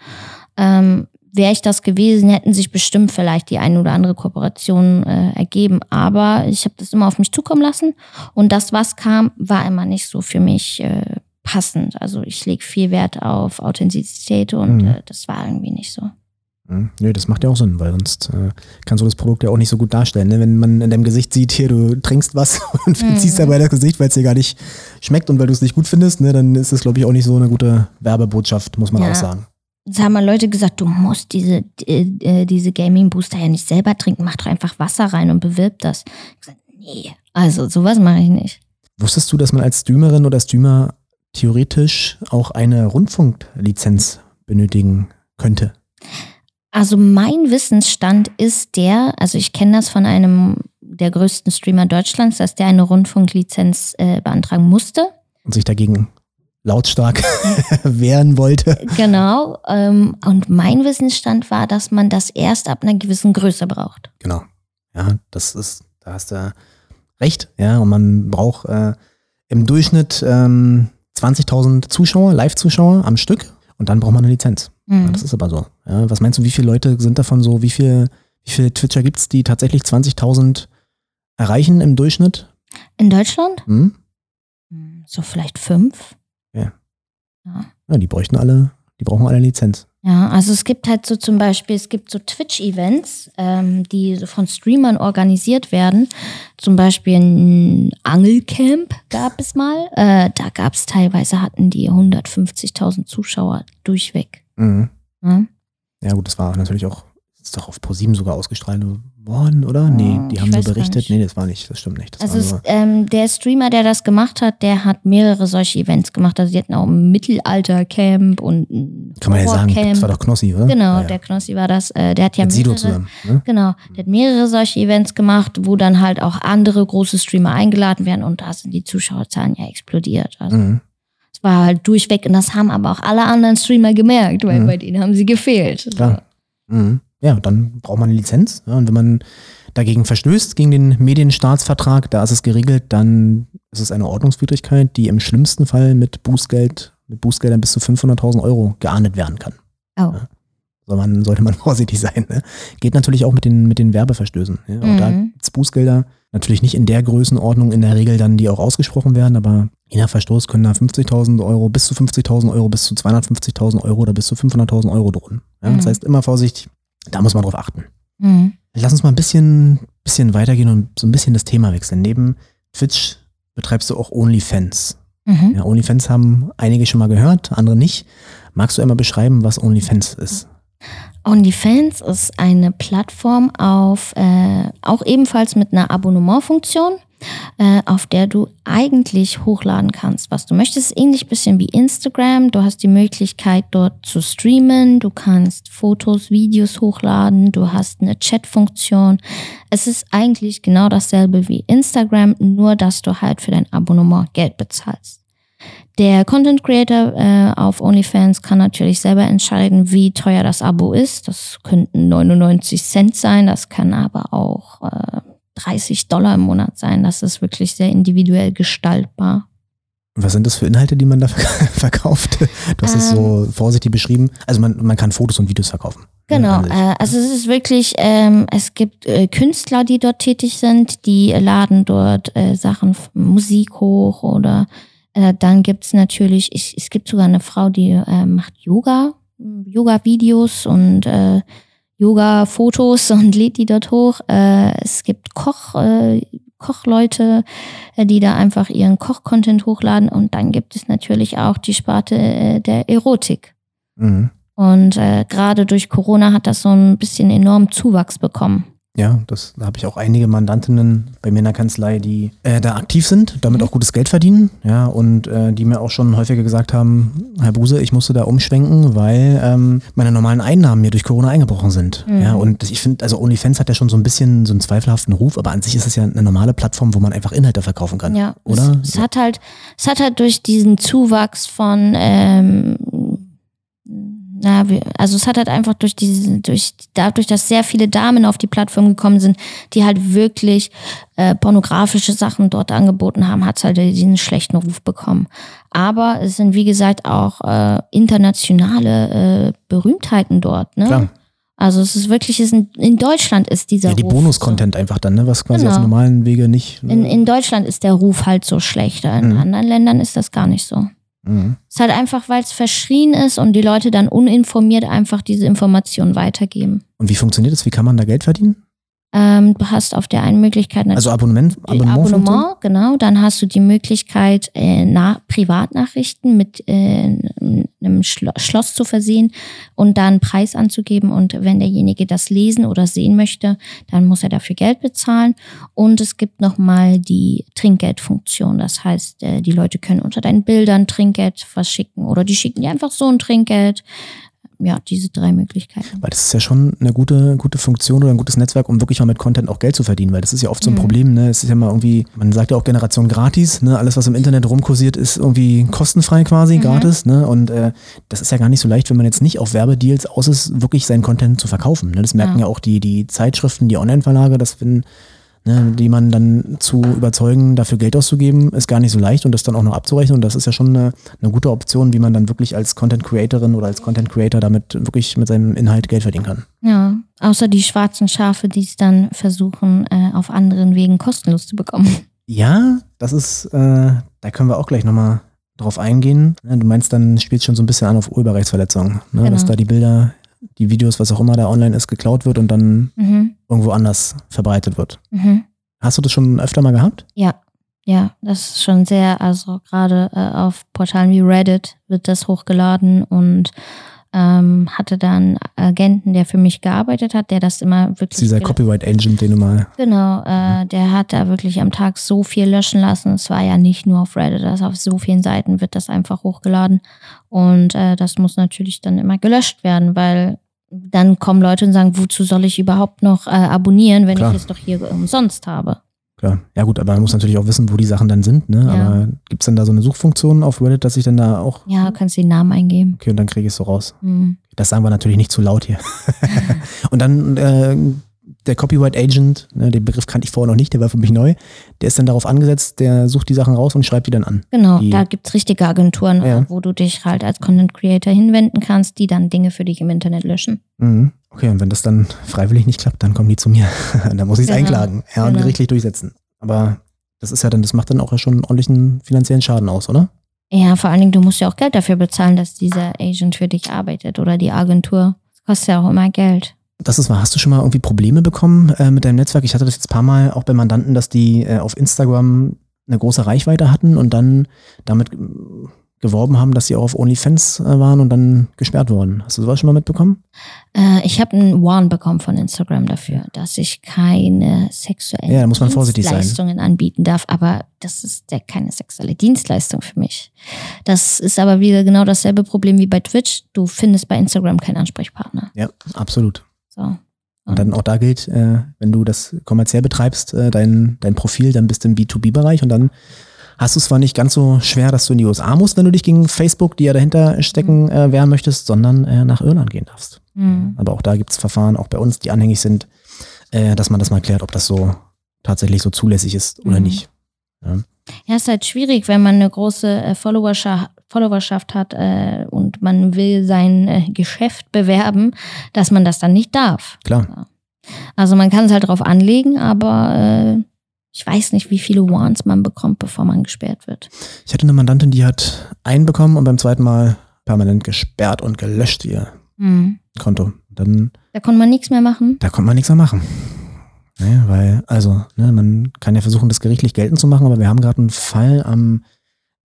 Ähm, Wäre ich das gewesen, hätten sich bestimmt vielleicht die eine oder andere Kooperation äh, ergeben. Aber ich habe das immer auf mich zukommen lassen. Und das, was kam, war immer nicht so für mich äh, passend. Also ich lege viel Wert auf Authentizität und Mhm. äh, das war irgendwie nicht so. Hm, Nö, das macht ja auch Sinn, weil sonst äh, kannst du das Produkt ja auch nicht so gut darstellen. Ne? Wenn man in deinem Gesicht sieht, hier, du trinkst was und Mhm. ziehst dabei das Gesicht, weil es dir gar nicht schmeckt und weil du es nicht gut findest, ne, dann ist das, glaube ich, auch nicht so eine gute Werbebotschaft, muss man Ja. auch sagen. Jetzt haben mal Leute gesagt, du musst diese, äh, äh, diese Gaming Booster ja nicht selber trinken, mach doch einfach Wasser rein und bewirb das. Ich gesagt, nee, also sowas mache ich nicht. Wusstest du, dass man als Streamerin oder Streamer theoretisch auch eine Rundfunklizenz benötigen könnte? Also mein Wissensstand ist der, also ich kenne das von einem der größten Streamer Deutschlands, dass der eine Rundfunklizenz äh, beantragen musste. Und sich dagegen lautstark wehren wollte. Genau. Ähm, und mein Wissensstand war, dass man das erst ab einer gewissen Größe braucht. Genau. Ja, das ist, da hast du recht, ja, und man braucht äh, im Durchschnitt ähm, 20.000 Zuschauer, Live-Zuschauer am Stück und dann braucht man eine Lizenz. Mhm. Ja, das ist aber so. Ja, was meinst du, wie viele Leute sind davon so, wie viele, wie viele Twitcher gibt es, die tatsächlich 20.000 erreichen im Durchschnitt? In Deutschland? Hm? Hm, So vielleicht fünf. Ja. Ja. Ja, die bräuchten alle, die brauchen alle Lizenz. Ja, also es gibt halt so zum Beispiel, es gibt so Twitch-Events, ähm, die von Streamern organisiert werden. Zum Beispiel ein Angelcamp gab es mal. Äh, da gab es teilweise, hatten die 150.000 Zuschauer durchweg. Mhm. Ja? Ja, gut, das war natürlich auch, ist doch auf ProSieben sogar ausgestrahlt worden, oder? Nee, Oh, die ich haben gar berichtet. Nee, das war nicht, das stimmt nicht. Das Also nur, ähm, der Streamer, der das gemacht hat, der hat mehrere solche Events gemacht. Also die hatten auch ein Mittelalter-Camp und ein kann man ja sagen, das war doch Knossi, oder? Genau, ja, ja. der Knossi war das. Äh, der hat ja Mit Sido mehrere, zusammen. Ne? Genau, der hat mehrere solche Events gemacht, wo dann halt auch andere große Streamer eingeladen werden und da sind die Zuschauerzahlen ja explodiert. Also Mhm. es war halt durchweg und das haben aber auch alle anderen Streamer gemerkt, weil Mhm. bei denen haben sie gefehlt. Klar. Mhm. Ja, dann braucht man eine Lizenz. Ja, und wenn man dagegen verstößt, gegen den Medienstaatsvertrag, da ist es geregelt, dann ist es eine Ordnungswidrigkeit, die im schlimmsten Fall mit Bußgeld, mit Bußgeldern bis zu 500.000 Euro geahndet werden kann. Oh. Ja. So man, sollte man vorsichtig sein. Ne? Geht natürlich auch mit den, mit den Werbeverstößen. Ja? Auch da Mhm. gibt's Bußgelder. Natürlich nicht in der Größenordnung in der Regel dann, die auch ausgesprochen werden, aber je nach Verstoß können da 50.000 Euro, bis zu 50.000 Euro, bis zu 250.000 Euro oder bis zu 500.000 Euro drohen. Ja? Das Mhm. heißt, immer Vorsicht, da muss man drauf achten. Mhm. Lass uns mal ein bisschen, bisschen weitergehen und so ein bisschen das Thema wechseln. Neben Twitch betreibst du auch OnlyFans. Mhm. Ja, OnlyFans haben einige schon mal gehört, andere nicht. Magst du einmal beschreiben, was OnlyFans ist? OnlyFans ist eine Plattform auf, äh, auch ebenfalls mit einer Abonnementfunktion, äh, auf der du eigentlich hochladen kannst, was du möchtest. Ähnlich bisschen wie Instagram. Du hast die Möglichkeit dort zu streamen. Du kannst Fotos, Videos hochladen. Du hast eine Chatfunktion. Es ist eigentlich genau dasselbe wie Instagram, nur dass du halt für dein Abonnement Geld bezahlst. Der Content Creator äh, auf OnlyFans kann natürlich selber entscheiden, wie teuer das Abo ist. Das könnten 99 Cent sein, das kann aber auch äh, 30 Dollar im Monat sein. Das ist wirklich sehr individuell gestaltbar. Was sind das für Inhalte, die man da verkauft? Es Ähm. so vorsichtig beschrieben. Also man, man kann Fotos und Videos verkaufen. Genau, äh, also es ist wirklich, ähm, es gibt äh, Künstler, die dort tätig sind, die laden dort äh, Sachen, Musik hoch oder äh, dann gibt's natürlich, ich, es gibt sogar eine Frau, die macht Yoga, Yoga-Videos und Yoga-Fotos und lädt die dort hoch. Äh, es gibt Koch, äh, Kochleute, äh, die da einfach ihren Koch-Content hochladen und dann gibt es natürlich auch die Sparte äh, der Erotik. Mhm. Und äh, gerade durch Corona hat das so ein bisschen enormen Zuwachs bekommen. Ja, das, da habe ich auch einige Mandantinnen bei mir in der Kanzlei, die äh, da aktiv sind, damit Mhm. auch gutes Geld verdienen, ja, und äh, die mir auch schon häufiger gesagt haben, Herr Buse, ich musste da umschwenken, weil ähm, meine normalen Einnahmen mir durch Corona eingebrochen sind. Mhm. Ja, und ich finde, also OnlyFans hat ja schon so ein bisschen so einen zweifelhaften Ruf, aber an sich ist es ja eine normale Plattform, wo man einfach Inhalte verkaufen kann. Ja, Oder? Es, es hat halt, es hat halt durch diesen Zuwachs von, ähm, na, also es hat halt einfach durch diese, durch dadurch, dass sehr viele Damen auf die Plattform gekommen sind, die halt wirklich äh, pornografische Sachen dort angeboten haben, hat es halt diesen schlechten Ruf bekommen. Aber es sind wie gesagt auch äh, internationale äh, Berühmtheiten dort, ne? Klar. Also es ist wirklich, es ist in, Deutschland ist dieser Ja, die Ruf Bonus-Content einfach dann, ne, was quasi Genau. auf normalen Wege nicht. In, in Deutschland ist der Ruf halt so schlechter. In Mhm. anderen Ländern ist das gar nicht so. Mhm. Es ist halt einfach, weil es verschrien ist und die Leute dann uninformiert einfach diese Informationen weitergeben. Und wie funktioniert das? Wie kann man da Geld verdienen? Ähm, du hast auf der einen Möglichkeit natürlich Also Abonnement, Abonnement. Abonnement, genau. Dann hast du die Möglichkeit, äh, na, Privatnachrichten mit äh, einem Schlo Schloss zu versehen und dann einen Preis anzugeben. Und wenn derjenige das lesen oder sehen möchte, dann muss er dafür Geld bezahlen. Und es gibt nochmal die Trinkgeldfunktion. Das heißt, äh, die Leute können unter deinen Bildern Trinkgeld verschicken oder die schicken dir einfach so ein Trinkgeld. Ja, diese drei Möglichkeiten. Weil das ist ja schon eine gute, gute Funktion oder ein gutes Netzwerk, um wirklich mal mit Content auch Geld zu verdienen, weil das ist ja oft so ein Mhm. Problem, ne? Es ist ja mal irgendwie, man sagt ja auch Generation gratis, ne? Alles, was im Internet rumkursiert, ist irgendwie kostenfrei quasi, Mhm. gratis, ne? Und äh, das ist ja gar nicht so leicht, wenn man jetzt nicht auf Werbedeals aus ist, wirklich seinen Content zu verkaufen. Ne? Das merken ja. Ja. auch die, die Zeitschriften, die Online-Verlage, dass wenn ne, die man dann zu überzeugen, dafür Geld auszugeben, ist gar nicht so leicht und das dann auch noch abzurechnen. Und das ist ja schon eine, eine gute Option, wie man dann wirklich als Content Creatorin oder als Content Creator damit wirklich mit seinem Inhalt Geld verdienen kann. Ja, außer die schwarzen Schafe, die es dann versuchen, äh, auf anderen Wegen kostenlos zu bekommen. Ja, das ist, äh, da können wir auch gleich nochmal drauf eingehen. Du meinst, dann spielt schon so ein bisschen an auf Urheberrechtsverletzungen, ne? Genau. dass da die Bilder, die Videos, was auch immer da online ist, geklaut wird und dann Mhm. irgendwo anders verbreitet wird. Mhm. Hast du das schon öfter mal gehabt? Ja, ja, das ist schon sehr, also gerade äh, auf Portalen wie Reddit wird das hochgeladen und ähm, hatte dann Agenten, der für mich gearbeitet hat, der das immer Das wirklich. ist dieser Copyright Agent, den du mal. Genau, äh, der hat da wirklich am Tag so viel löschen lassen. Es war ja nicht nur auf Reddit, also auf so vielen Seiten wird das einfach hochgeladen. Und äh, das muss natürlich dann immer gelöscht werden, weil dann kommen Leute und sagen, wozu soll ich überhaupt noch äh, abonnieren, wenn Klar. ich es doch hier umsonst habe? Klar. Ja gut, aber man muss natürlich auch wissen, wo die Sachen dann sind. Ne? Ja. Aber gibt es dann da so eine Suchfunktion auf Reddit, dass ich dann da auch. Ja, kannst den Namen eingeben. Okay, und dann kriege ich es so raus. Hm. Das sagen wir natürlich nicht zu laut hier. und dann äh, der Copyright Agent, ne, den Begriff kannte ich vorher noch nicht, der war für mich neu. Der ist dann darauf angesetzt, der sucht die Sachen raus und schreibt die dann an. Genau, Die- da gibt's richtige Agenturen, Ja. wo du dich halt als Content Creator hinwenden kannst, die dann Dinge für dich im Internet löschen. Mhm. Okay, und wenn das dann freiwillig nicht klappt, dann kommen die zu mir. dann muss ich es Genau, einklagen ja, und genau. gerichtlich durchsetzen. Aber das ist ja dann, das macht dann auch schon einen ordentlichen finanziellen Schaden aus, oder? Ja, vor allen Dingen, du musst ja auch Geld dafür bezahlen, dass dieser Agent für dich arbeitet oder die Agentur. Das kostet ja auch immer Geld. Das ist wahr. Hast du schon mal irgendwie Probleme bekommen äh, mit deinem Netzwerk? Ich hatte das jetzt ein paar Mal auch bei Mandanten, dass die äh, auf Instagram eine große Reichweite hatten und dann damit geworben haben, dass sie auch auf OnlyFans äh, waren und dann gesperrt wurden. Hast du sowas schon mal mitbekommen? Äh, ich habe einen Warn bekommen von Instagram dafür, dass ich keine sexuellen Ja, muss man vorsichtig sein. Dienstleistungen anbieten darf. Aber das ist ja keine sexuelle Dienstleistung für mich. Das ist aber wieder genau dasselbe Problem wie bei Twitch. Du findest bei Instagram keinen Ansprechpartner. Ja, absolut. So. Und dann auch da gilt, äh, wenn du das kommerziell betreibst, äh, dein, dein Profil, dann bist du im B2B-Bereich und dann hast du es zwar nicht ganz so schwer, dass du in die USA musst, wenn du dich gegen Facebook, die ja dahinter stecken, äh, wehren möchtest, sondern äh, nach Irland gehen darfst. Mhm. Aber auch da gibt es Verfahren, auch bei uns, die anhängig sind, äh, dass man das mal klärt, ob das so tatsächlich so zulässig ist oder Mhm. nicht. Ja, ist halt schwierig, wenn man eine große äh, Followerschaft, Followerschaft hat äh, und man will sein äh, Geschäft bewerben, dass man das dann nicht darf. Klar. Also man kann es halt drauf anlegen, aber äh, ich weiß nicht, wie viele Warns man bekommt, bevor man gesperrt wird. Ich hatte eine Mandantin, die hat einen bekommen und beim zweiten Mal permanent gesperrt und gelöscht ihr Mhm. Konto. Dann, Da konnte man nichts mehr machen. da konnte man nichts mehr machen. Ne, weil, also, ne, man kann ja versuchen, das gerichtlich geltend zu machen, aber wir haben gerade einen Fall am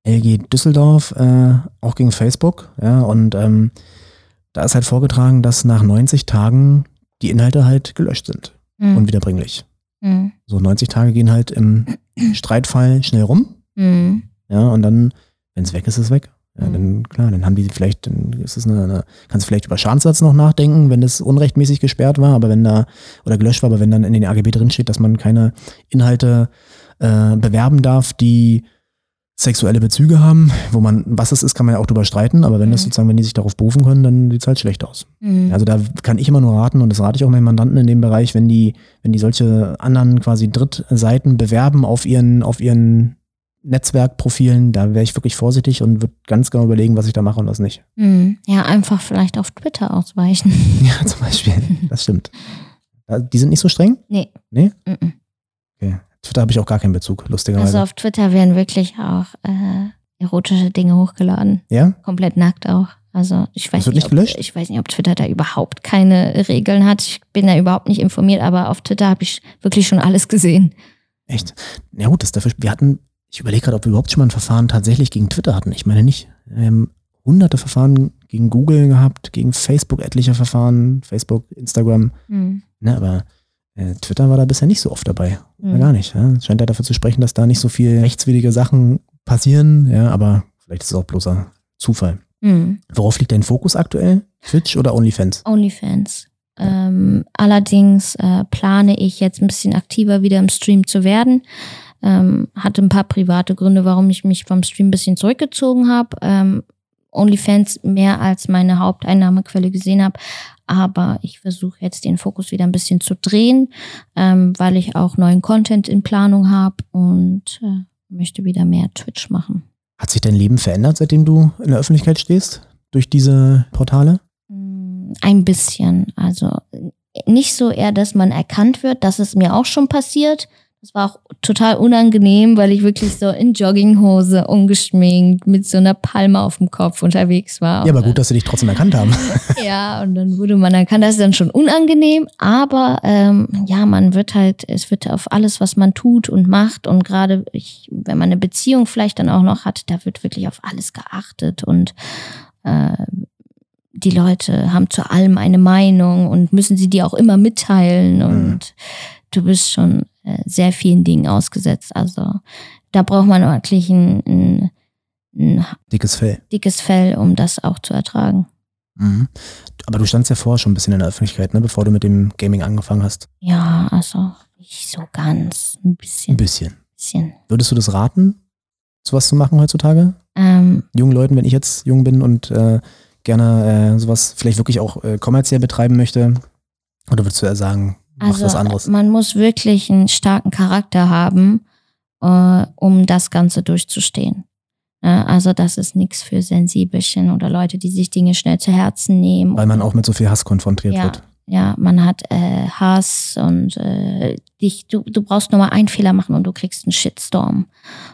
LG Düsseldorf, äh, auch gegen Facebook, ja, und ähm, da ist halt vorgetragen, dass nach 90 Tagen die Inhalte halt gelöscht sind. Mhm. unwiederbringlich. Mhm. So 90 Tage gehen halt im Streitfall schnell rum. Mhm. Ja, und dann, wenn es weg ist, ist es weg. Ja, Mhm. dann, klar, dann haben die vielleicht, dann ist es eine, eine, kannst du vielleicht über Schadensersatz noch nachdenken, wenn das unrechtmäßig gesperrt war, aber wenn da, oder gelöscht war, aber wenn dann in den AGB drin steht, dass man keine Inhalte äh, bewerben darf, die sexuelle Bezüge haben, wo man, was es ist, kann man ja auch drüber streiten, aber wenn das Mhm. sozusagen, wenn die sich darauf berufen können, dann sieht es halt schlecht aus. Mhm. Also da kann ich immer nur raten und das rate ich auch meinen Mandanten in dem Bereich, wenn die, wenn die solche anderen quasi Drittseiten bewerben auf ihren, auf ihren Netzwerkprofilen, da wäre ich wirklich vorsichtig und würde ganz genau überlegen, was ich da mache und was nicht. Mhm. Ja, einfach vielleicht auf Twitter ausweichen. Ja, zum Beispiel. Das stimmt. Die sind nicht so streng? Nee. Nee? Okay. Twitter habe ich auch gar keinen Bezug, lustigerweise. Also auf Twitter werden wirklich auch äh, erotische Dinge hochgeladen. ja? komplett nackt auch. Also ich weiß Das wird nicht, nicht ob, ich weiß nicht, ob Twitter da überhaupt keine Regeln hat. Ich bin da überhaupt nicht informiert, aber auf Twitter habe ich wirklich schon alles gesehen. Echt? Ja gut, das dafür, wir hatten, ich überlege gerade, ob wir überhaupt schon mal ein Verfahren tatsächlich gegen Twitter hatten. Ich meine nicht. Wir haben hunderte Verfahren gegen Google gehabt, gegen Facebook etliche Verfahren, Facebook, Instagram. Hm. Ne, aber Twitter war da bisher nicht so oft dabei. Ja, Hm. gar nicht. Ja. Es scheint ja dafür zu sprechen, dass da nicht so viel rechtswidrige Sachen passieren. Ja, aber vielleicht ist es auch bloßer Zufall. Hm. Worauf liegt dein Fokus aktuell? Twitch oder OnlyFans? OnlyFans. Ähm, allerdings äh, plane ich jetzt ein bisschen aktiver wieder im Stream zu werden. Ähm, hatte ein paar private Gründe, warum ich mich vom Stream ein bisschen zurückgezogen habe. Ähm, OnlyFans mehr als meine Haupteinnahmequelle gesehen habe. Aber ich versuche jetzt den Fokus wieder ein bisschen zu drehen, ähm, weil ich auch neuen Content in Planung habe und äh, möchte wieder mehr Twitch machen. Hat sich dein Leben verändert, seitdem du in der Öffentlichkeit stehst? Durch diese Portale? Mm, ein bisschen. Also nicht so eher, dass man erkannt wird, das ist mir auch schon passiert. Das war auch total unangenehm, weil ich wirklich so in Jogginghose, ungeschminkt, mit so einer Palme auf dem Kopf unterwegs war. Ja, aber gut, dass sie dich trotzdem erkannt haben. ja, und dann wurde man erkannt, das ist dann schon unangenehm, aber ähm, ja, man wird halt, es wird auf alles, was man tut und macht und gerade wenn man eine Beziehung vielleicht dann auch noch hat, da wird wirklich auf alles geachtet und äh, die Leute haben zu allem eine Meinung und müssen sie dir auch immer mitteilen und mhm. du bist schon sehr vielen Dingen ausgesetzt. Also da braucht man wirklich ein, ein, ein dickes Fell. Dickes Fell, um das auch zu ertragen. Mhm. Aber du standst ja vorher schon ein bisschen in der Öffentlichkeit, ne, bevor du mit dem Gaming angefangen hast. Ja, also nicht so ganz. Ein bisschen. Ein bisschen. bisschen. Würdest du das raten, sowas zu machen heutzutage? Ähm, Jungen Leuten, wenn ich jetzt jung bin und äh, gerne äh, sowas vielleicht wirklich auch äh, kommerziell betreiben möchte? Oder würdest du eher sagen, also, was anderes. Man muss wirklich einen starken Charakter haben, äh, um das Ganze durchzustehen. Ja, also das ist nichts für Sensibelchen oder Leute, die sich Dinge schnell zu Herzen nehmen. Weil man auch mit so viel Hass konfrontiert ja, wird. Ja, man hat äh, Hass und äh, dich, du, du brauchst nur mal einen Fehler machen und du kriegst einen Shitstorm.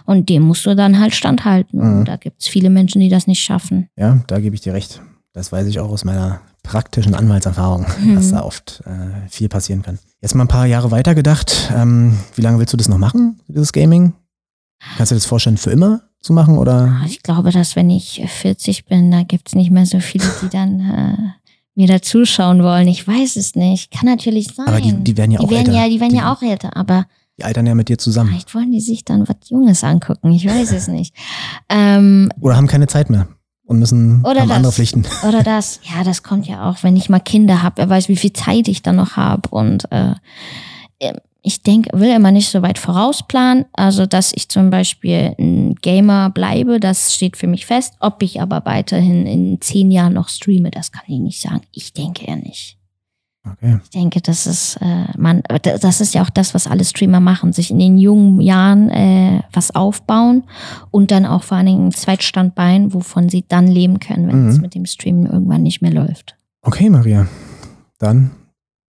Und dem musst du dann halt standhalten. Mhm. Und da gibt es viele Menschen, die das nicht schaffen. Ja, da gebe ich dir recht. Das weiß ich auch aus meiner praktischen Anwaltserfahrung, mhm. dass da oft äh, viel passieren kann. Jetzt mal ein paar Jahre weiter gedacht. Ähm, wie lange willst du das noch machen, dieses Gaming? Kannst du dir das vorstellen, für immer zu machen? Oder? Ich glaube, dass wenn ich 40 bin, da gibt es nicht mehr so viele, die dann äh, mir da zuschauen wollen. Ich weiß es nicht. Kann natürlich sein. Aber die, die werden ja die auch werden älter. Ja, die werden die, ja auch älter, aber. Die altern ja mit dir zusammen. Vielleicht wollen die sich dann was Junges angucken. Ich weiß es nicht. Ähm, Oder haben keine Zeit mehr und müssen oder haben das, andere Pflichten. Oder das, ja, das kommt ja auch, wenn ich mal Kinder habe, wer weiß, wie viel Zeit ich dann noch habe. Und äh, ähm, ich denke, will immer nicht so weit vorausplanen. Also, dass ich zum Beispiel ein Gamer bleibe, das steht für mich fest. Ob ich aber weiterhin in zehn Jahren noch streame, das kann ich nicht sagen. Ich denke eher nicht. Okay. Ich denke, das ist, äh, man, das ist ja auch das, was alle Streamer machen, sich in den jungen Jahren äh, was aufbauen und dann auch vor allen Dingen ein Zweitstandbein, wovon sie dann leben können, wenn mhm. es mit dem Streamen irgendwann nicht mehr läuft. Okay, Maria. Dann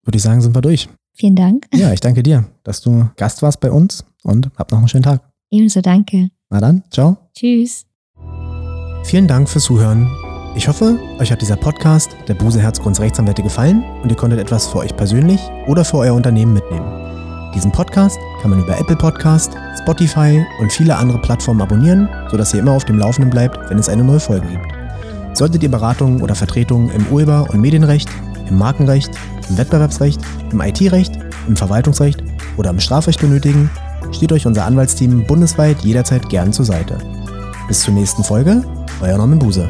würde ich sagen, sind wir durch. Vielen Dank. Ja, ich danke dir, dass du Gast warst bei uns und hab noch einen schönen Tag. Ebenso danke. Na dann, ciao. Tschüss. Vielen Dank fürs Zuhören ich hoffe, euch hat dieser Podcast der Buse Herzgrunds Rechtsanwälte gefallen und ihr konntet etwas für euch persönlich oder für euer Unternehmen mitnehmen. Diesen Podcast kann man über Apple Podcast, Spotify und viele andere Plattformen abonnieren, sodass ihr immer auf dem Laufenden bleibt, wenn es eine neue Folge gibt. Solltet ihr Beratungen oder Vertretungen im Urheber- und Medienrecht, im Markenrecht, im Wettbewerbsrecht, im IT-Recht, im Verwaltungsrecht oder im Strafrecht benötigen, steht euch unser Anwaltsteam bundesweit jederzeit gern zur Seite. Bis zur nächsten Folge, euer Norman Buser.